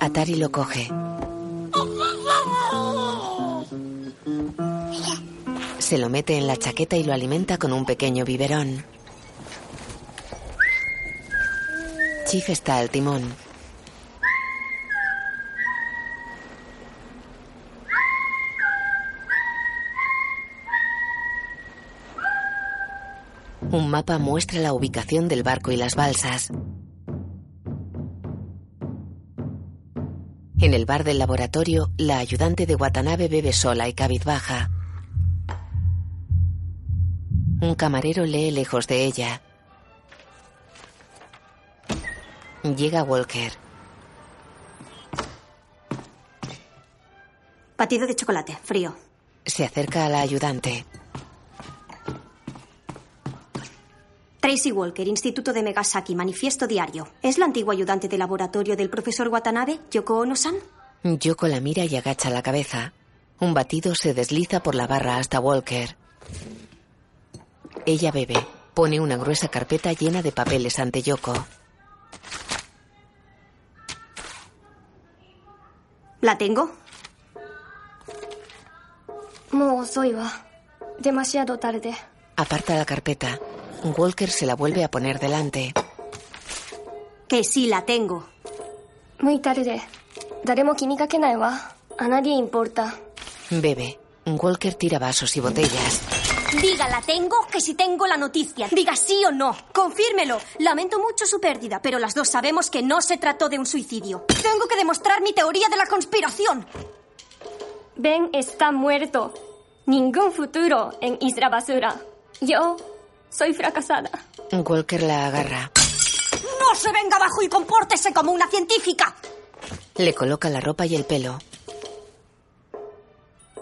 Atari lo coge. Se lo mete en la chaqueta y lo alimenta con un pequeño biberón. Chief está al timón. Un mapa muestra la ubicación del barco y las balsas. En el bar del laboratorio, la ayudante de Watanabe bebe sola y cabizbaja. Un camarero lee lejos de ella. Llega Walker. Batido de chocolate, frío. Se acerca a la ayudante. Tracy Walker, Instituto de Megasaki, Manifiesto Diario. ¿Es la antigua ayudante de laboratorio del profesor Watanabe, Yoko Ono-san? Yoko la mira y agacha la cabeza. Un batido se desliza por la barra hasta Walker. Ella bebe. Pone una gruesa carpeta llena de papeles ante Yoko. ¿La tengo? Demasiado tarde. Aparta la carpeta. Walker se la vuelve a poner delante. Que sí la tengo. Muy tarde. Daremos química que nada. A nadie importa. Bebe. Walker tira vasos y botellas. Diga la tengo que si tengo la noticia. Diga sí o no. Confírmelo. Lamento mucho su pérdida, pero las dos sabemos que no se trató de un suicidio. Tengo que demostrar mi teoría de la conspiración. Ben está muerto. Ningún futuro en Isra Basura. Yo soy fracasada. Walker la agarra. ¡No se venga abajo y compórtese como una científica! Le coloca la ropa y el pelo.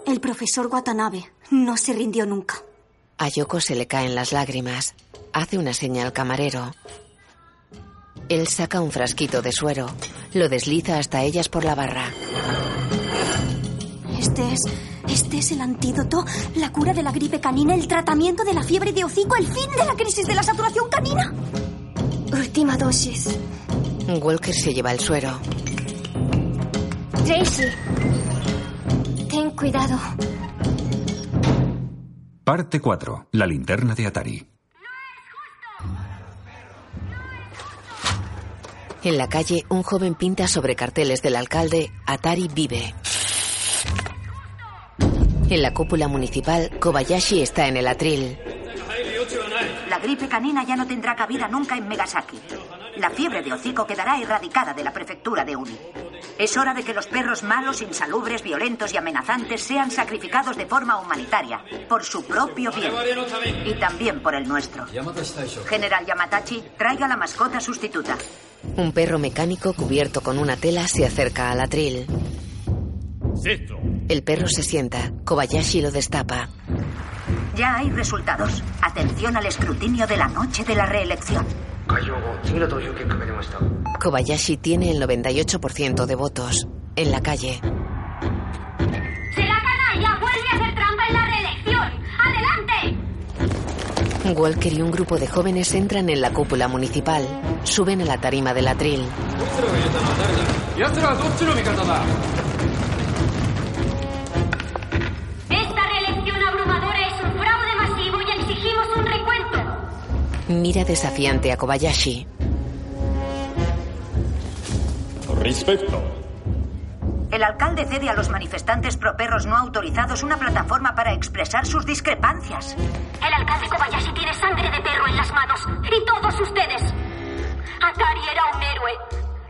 El profesor Watanabe no se rindió nunca. A Yoko se le caen las lágrimas. Hace una seña al camarero. Él saca un frasquito de suero. Lo desliza hasta ellas por la barra. Este es. Este es el antídoto, la cura de la gripe canina, el tratamiento de la fiebre de hocico, el fin de la crisis de la saturación canina. Última dosis. Walker se lleva el suero. Tracy. Ten cuidado. Parte 4. La linterna de Atari. En la calle, un joven pinta sobre carteles del alcalde Atari vive. En la cúpula municipal, Kobayashi está en el atril. La gripe canina ya no tendrá cabida nunca en Megasaki. La fiebre de hocico quedará erradicada de la prefectura de Uni. Es hora de que los perros malos, insalubres, violentos y amenazantes sean sacrificados de forma humanitaria, por su propio bien. Y también por el nuestro. General Yamatachi, traiga la mascota sustituta. Un perro mecánico cubierto con una tela se acerca al atril. El perro se sienta. Kobayashi lo destapa. Ya hay resultados. Atención al escrutinio de la noche de la reelección. Kobayashi tiene el 98% de votos. En la calle, ¡Será canalla! ¡Vuelve a hacer trampa en la reelección! ¡Adelante! Walker y un grupo de jóvenes entran en la cúpula municipal. Suben a la tarima del atril. Mira desafiante a Kobayashi. Respecto. El alcalde cede a los manifestantes properros no autorizados una plataforma para expresar sus discrepancias. El alcalde Kobayashi tiene sangre de perro en las manos. Y todos ustedes. Atari era un héroe.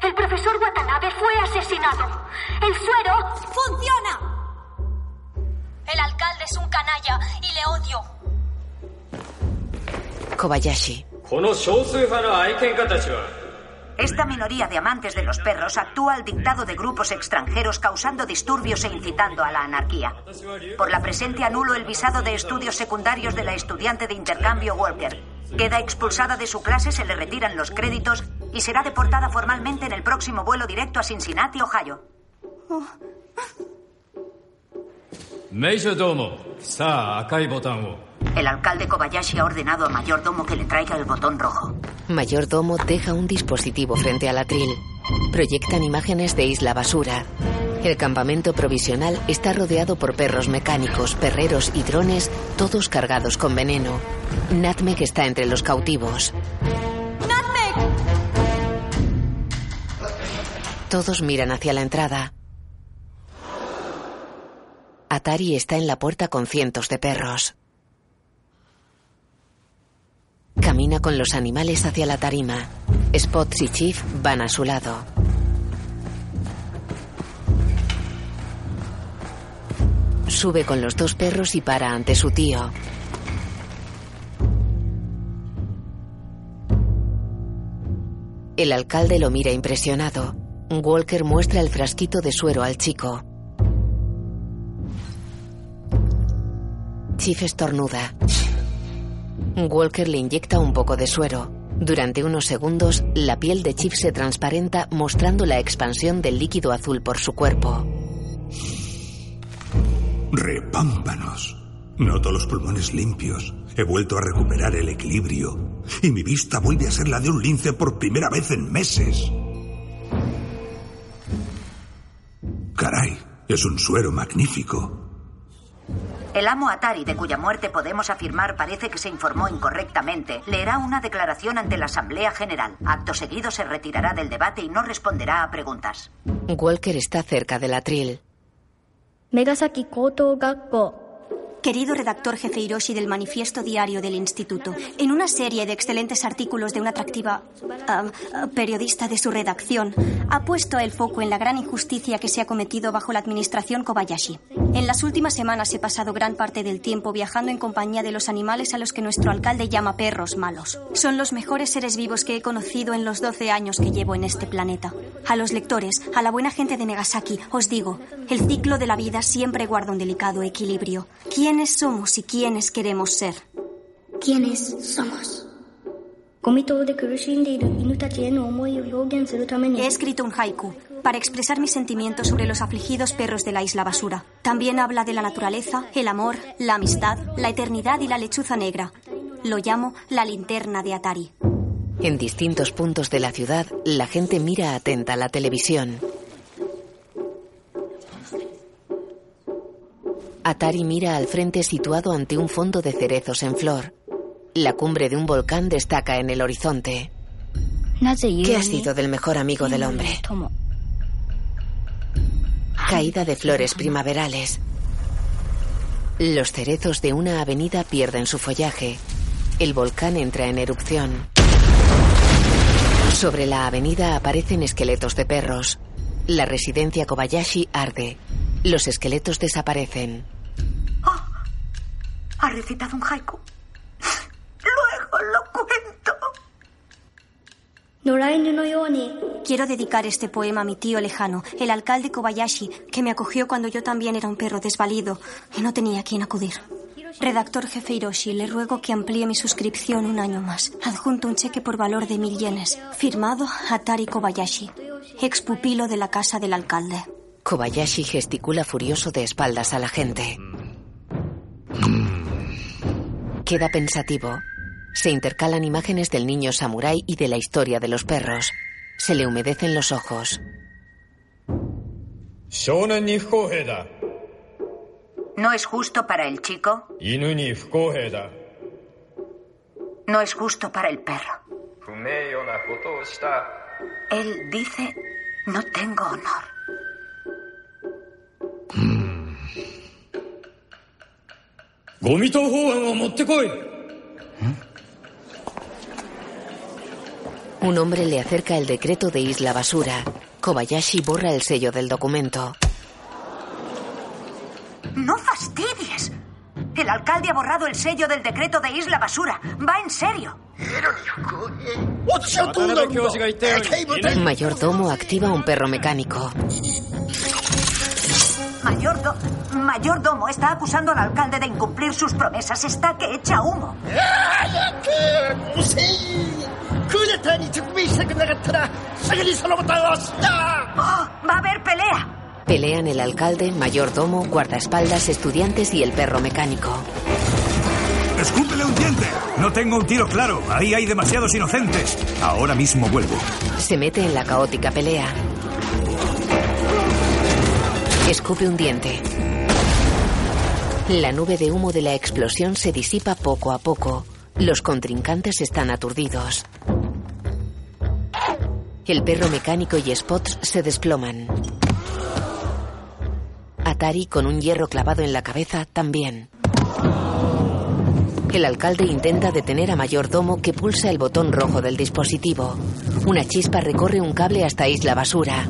El profesor Watanabe fue asesinado. El suero funciona. El alcalde es un canalla y le odio. Kobayashi. Esta minoría de amantes de los perros actúa al dictado de grupos extranjeros causando disturbios e incitando a la anarquía. Por la presente anulo el visado de estudios secundarios de la estudiante de intercambio Walker. Queda expulsada de su clase, se le retiran los créditos y será deportada formalmente en el próximo vuelo directo a Cincinnati, Ohio. Oh. El alcalde Kobayashi ha ordenado a Mayordomo que le traiga el botón rojo. Mayordomo deja un dispositivo frente al atril. Proyectan imágenes de Isla Basura. El campamento provisional está rodeado por perros mecánicos, perreros y drones, todos cargados con veneno. Natmek está entre los cautivos. ¡Natmek! Todos miran hacia la entrada. Atari está en la puerta con cientos de perros. Camina con los animales hacia la tarima. Spots y Chief van a su lado. Sube con los dos perros y para ante su tío. El alcalde lo mira impresionado. Walker muestra el frasquito de suero al chico. Chief estornuda. Walker le inyecta un poco de suero. Durante unos segundos, la piel de Chief se transparenta mostrando la expansión del líquido azul por su cuerpo. Repámpanos. Noto los pulmones limpios. He vuelto a recuperar el equilibrio. Y mi vista vuelve a ser la de un lince por primera vez en meses. Caray, es un suero magnífico. El amo Atari, de cuya muerte podemos afirmar parece que se informó incorrectamente, leerá una declaración ante la Asamblea General. Acto seguido se retirará del debate y no responderá a preguntas. Walker está cerca del atril. Megasaki Koto Gakko. Querido redactor jefe Hiroshi del Manifiesto Diario del Instituto, en una serie de excelentes artículos de una atractiva ah, periodista de su redacción, ha puesto el foco en la gran injusticia que se ha cometido bajo la administración Kobayashi. En las últimas semanas he pasado gran parte del tiempo viajando en compañía de los animales a los que nuestro alcalde llama perros malos. Son los mejores seres vivos que he conocido en los 12 años que llevo en este planeta. A los lectores, a la buena gente de Megasaki, os digo, el ciclo de la vida siempre guarda un delicado equilibrio quiénes somos y quiénes queremos ser. ¿Quiénes somos? He escrito un haiku para expresar mis sentimientos sobre los afligidos perros de la isla basura. También habla de la naturaleza, el amor, la amistad, la eternidad y la lechuza negra. Lo llamo la linterna de Atari. En distintos puntos de la ciudad, la gente mira atenta la televisión. Atari mira al frente situado ante un fondo de cerezos en flor. La cumbre de un volcán destaca en el horizonte. ¿Qué ha sido del mejor amigo del hombre? Caída de flores primaverales. Los cerezos de una avenida pierden su follaje. El volcán entra en erupción. Sobre la avenida aparecen esqueletos de perros. La residencia Kobayashi arde. Los esqueletos desaparecen. Ha recitado un haiku. Luego lo cuento. Quiero dedicar este poema a mi tío lejano, el alcalde Kobayashi, que me acogió cuando yo también era un perro desvalido y no tenía a quién acudir. Redactor jefe Hiroshi, le ruego que amplíe mi suscripción un año más. Adjunto un cheque por valor de mil yenes, firmado Atari Kobayashi, expupilo de la casa del alcalde. Kobayashi gesticula furioso de espaldas a la gente. Mm. Queda pensativo. Se intercalan imágenes del niño samurái y de la historia de los perros. Se le humedecen los ojos. No es justo para el chico. No es justo para el perro. Él dice, no tengo honor. Hmm. ゴミ投法案を持ってこい Un hombre le acerca el decreto de Isla Basura. Kobayashi borra el sello del documento. No fastidies. El alcalde ha borrado el sello del decreto de Isla Basura. Va en serio. Mayordomo activa un perro mecánico. Mayordo mayordomo está acusando al alcalde de incumplir sus promesas. Está que echa humo. ¡Oh! Va a haber pelea. Pelean el alcalde, mayordomo, guardaespaldas, estudiantes y el perro mecánico. ¡Escúpele un diente! No tengo un tiro claro. Ahí hay demasiados inocentes. Ahora mismo vuelvo. Se mete en la caótica pelea. Escupe un diente. La nube de humo de la explosión se disipa poco a poco. Los contrincantes están aturdidos. El perro mecánico y Spots se desploman. Atari, con un hierro clavado en la cabeza, también. El alcalde intenta detener a Mayordomo que pulsa el botón rojo del dispositivo. Una chispa recorre un cable hasta Isla Basura.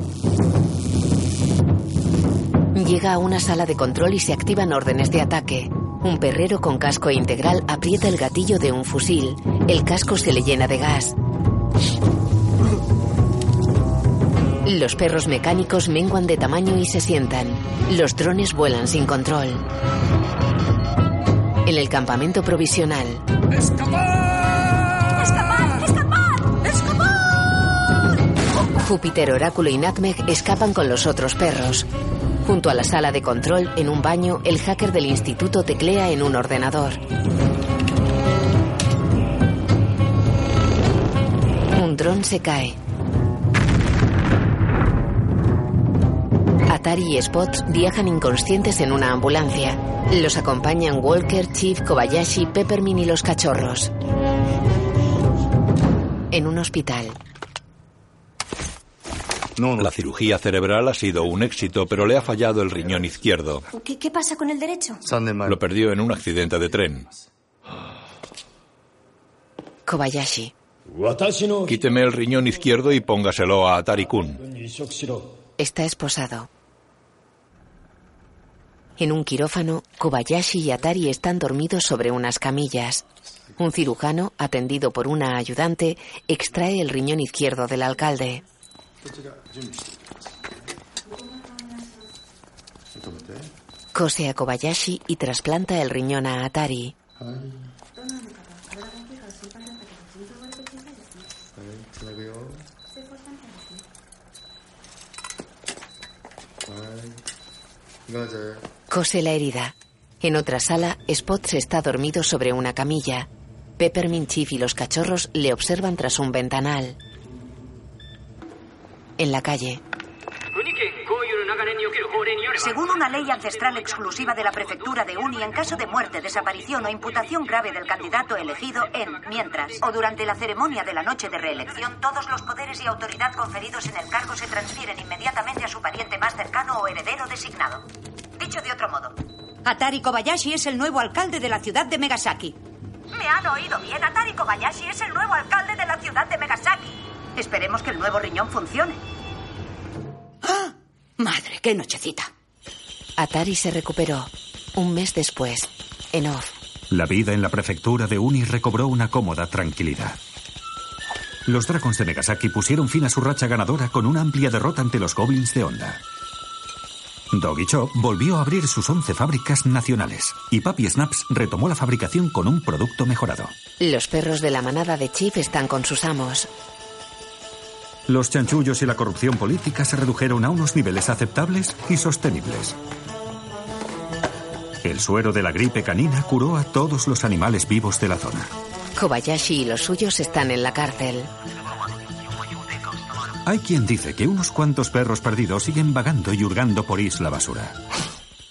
Llega a una sala de control y se activan órdenes de ataque. Un perrero con casco integral aprieta el gatillo de un fusil. El casco se le llena de gas. Los perros mecánicos menguan de tamaño y se sientan. Los drones vuelan sin control. En el campamento provisional, ¡Escapad! ¡Escapad! ¡Escapad! Júpiter, Oráculo y Natmeg escapan con los otros perros. Junto a la sala de control, en un baño, el hacker del instituto teclea en un ordenador. Un dron se cae. Atari y Spots viajan inconscientes en una ambulancia. Los acompañan Walker, Chief, Kobayashi, Peppermint y los cachorros. En un hospital. La cirugía cerebral ha sido un éxito, pero le ha fallado el riñón izquierdo. ¿Qué, qué pasa con el derecho? Lo perdió en un accidente de tren. Kobayashi. Quíteme el riñón izquierdo y póngaselo a Atari-kun. Está esposado. En un quirófano, Kobayashi y Atari están dormidos sobre unas camillas. Un cirujano, atendido por una ayudante, extrae el riñón izquierdo del alcalde. Cose a Kobayashi y trasplanta el riñón a Atari. Cose la herida. En otra sala, Spot está dormido sobre una camilla. Peppermint Chief y los cachorros le observan tras un ventanal. En la calle, Según una ley ancestral exclusiva de la prefectura de Uni, en caso de muerte, desaparición o imputación grave del candidato elegido en, mientras o durante la ceremonia de la noche de reelección, todos los poderes y autoridad conferidos en el cargo se transfieren inmediatamente a su pariente más cercano o heredero designado. Dicho de otro modo, Atari Kobayashi es el nuevo alcalde de la ciudad de Megasaki. Me han oído bien, Atari Kobayashi es el nuevo alcalde de la ciudad de Megasaki. Esperemos que el nuevo riñón funcione. ¡Ah! Madre, qué nochecita. Atari se recuperó. Un mes después, en off. La vida en la prefectura de Uni recobró una cómoda tranquilidad. Los Dragons de Megasaki pusieron fin a su racha ganadora con una amplia derrota ante los Goblins de Onda. Doggy Chop volvió a abrir sus 11 fábricas nacionales y Papi Snaps retomó la fabricación con un producto mejorado. Los perros de la manada de Chief están con sus amos. Los chanchullos y la corrupción política se redujeron a unos niveles aceptables y sostenibles. El suero de la gripe canina curó a todos los animales vivos de la zona. Kobayashi y los suyos están en la cárcel. Hay quien dice que unos cuantos perros perdidos siguen vagando y hurgando por Isla Basura.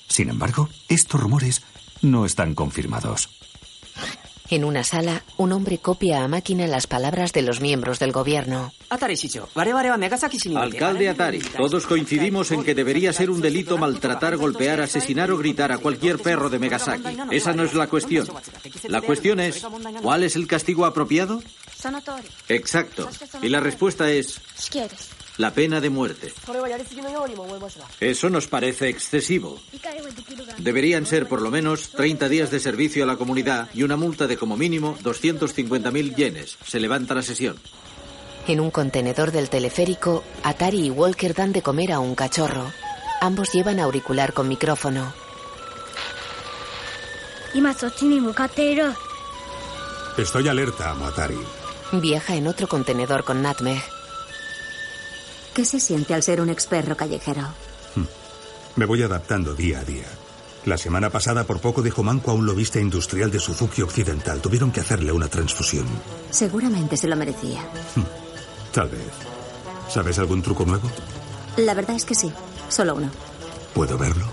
Sin embargo, estos rumores no están confirmados. En una sala, un hombre copia a máquina las palabras de los miembros del gobierno. Alcalde Atari, todos coincidimos en que debería ser un delito maltratar, golpear, asesinar o gritar a cualquier perro de Megasaki. Esa no es la cuestión. La cuestión es, ¿cuál es el castigo apropiado? Exacto. Y la respuesta es la pena de muerte. Eso nos parece excesivo. Deberían ser por lo menos 30 días de servicio a la comunidad y una multa de como mínimo 250.000 yenes. Se levanta la sesión. En un contenedor del teleférico, Atari y Walker dan de comer a un cachorro. Ambos llevan auricular con micrófono. Estoy alerta, amo Atari. Viaja en otro contenedor con Natmeg. ¿Qué se siente al ser un experto callejero? Me voy adaptando día a día. La semana pasada por poco dejó manco a un lobista industrial de Suzuki Occidental. Tuvieron que hacerle una transfusión. Seguramente se lo merecía. Tal vez. ¿Sabes algún truco nuevo? La verdad es que sí, solo uno. ¿Puedo verlo?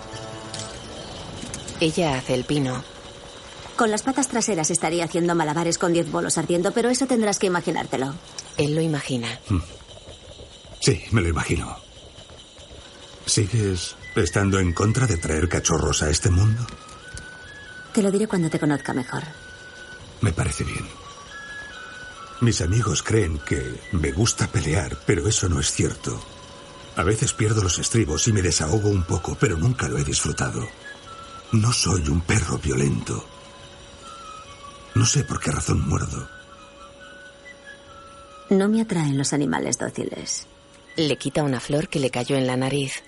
Ella hace el pino. Con las patas traseras estaría haciendo malabares con 10 bolos ardiendo, pero eso tendrás que imaginártelo. Él lo imagina. Sí, me lo imagino. ¿Sigues estando en contra de traer cachorros a este mundo? Te lo diré cuando te conozca mejor. Me parece bien. Mis amigos creen que me gusta pelear, pero eso no es cierto. A veces pierdo los estribos y me desahogo un poco, pero nunca lo he disfrutado. No soy un perro violento. No sé por qué razón muerdo. No me atraen los animales dóciles. Le quita una flor que le cayó en la nariz.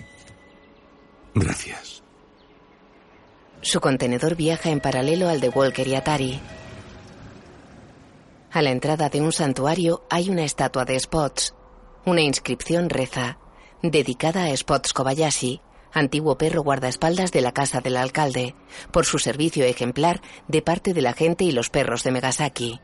Gracias. Su contenedor viaja en paralelo al de Walker y Atari. A la entrada de un santuario hay una estatua de Spots. Una inscripción reza, dedicada a Spots Kobayashi, antiguo perro guardaespaldas de la casa del alcalde, por su servicio ejemplar de parte de la gente y los perros de Megasaki.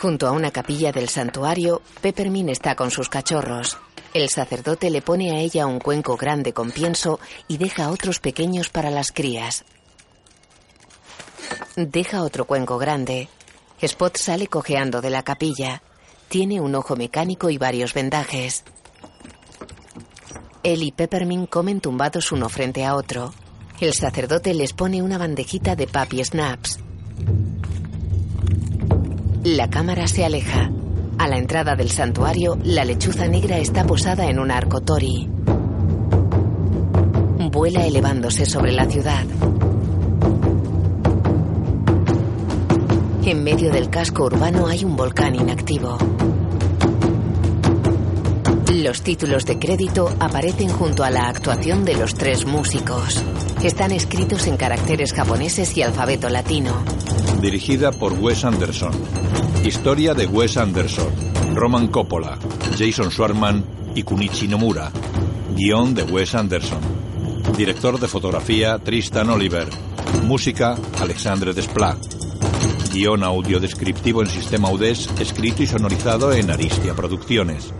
Junto a una capilla del santuario, Peppermint está con sus cachorros. El sacerdote le pone a ella un cuenco grande con pienso y deja otros pequeños para las crías. Deja otro cuenco grande. Spot sale cojeando de la capilla. Tiene un ojo mecánico y varios vendajes. Él y Peppermint comen tumbados uno frente a otro. El sacerdote les pone una bandejita de papi snaps. La cámara se aleja. A la entrada del santuario, la lechuza negra está posada en un arco tori. Vuela elevándose sobre la ciudad. En medio del casco urbano hay un volcán inactivo. Los títulos de crédito aparecen junto a la actuación de los tres músicos. Están escritos en caracteres japoneses y alfabeto latino. Dirigida por Wes Anderson. Historia de Wes Anderson. Roman Coppola, Jason Schwartzman y Kunichi Nomura. Guión de Wes Anderson. Director de fotografía Tristan Oliver. Música Alexandre Desplat. Guión audio descriptivo en sistema UDES, escrito y sonorizado en Aristia Producciones.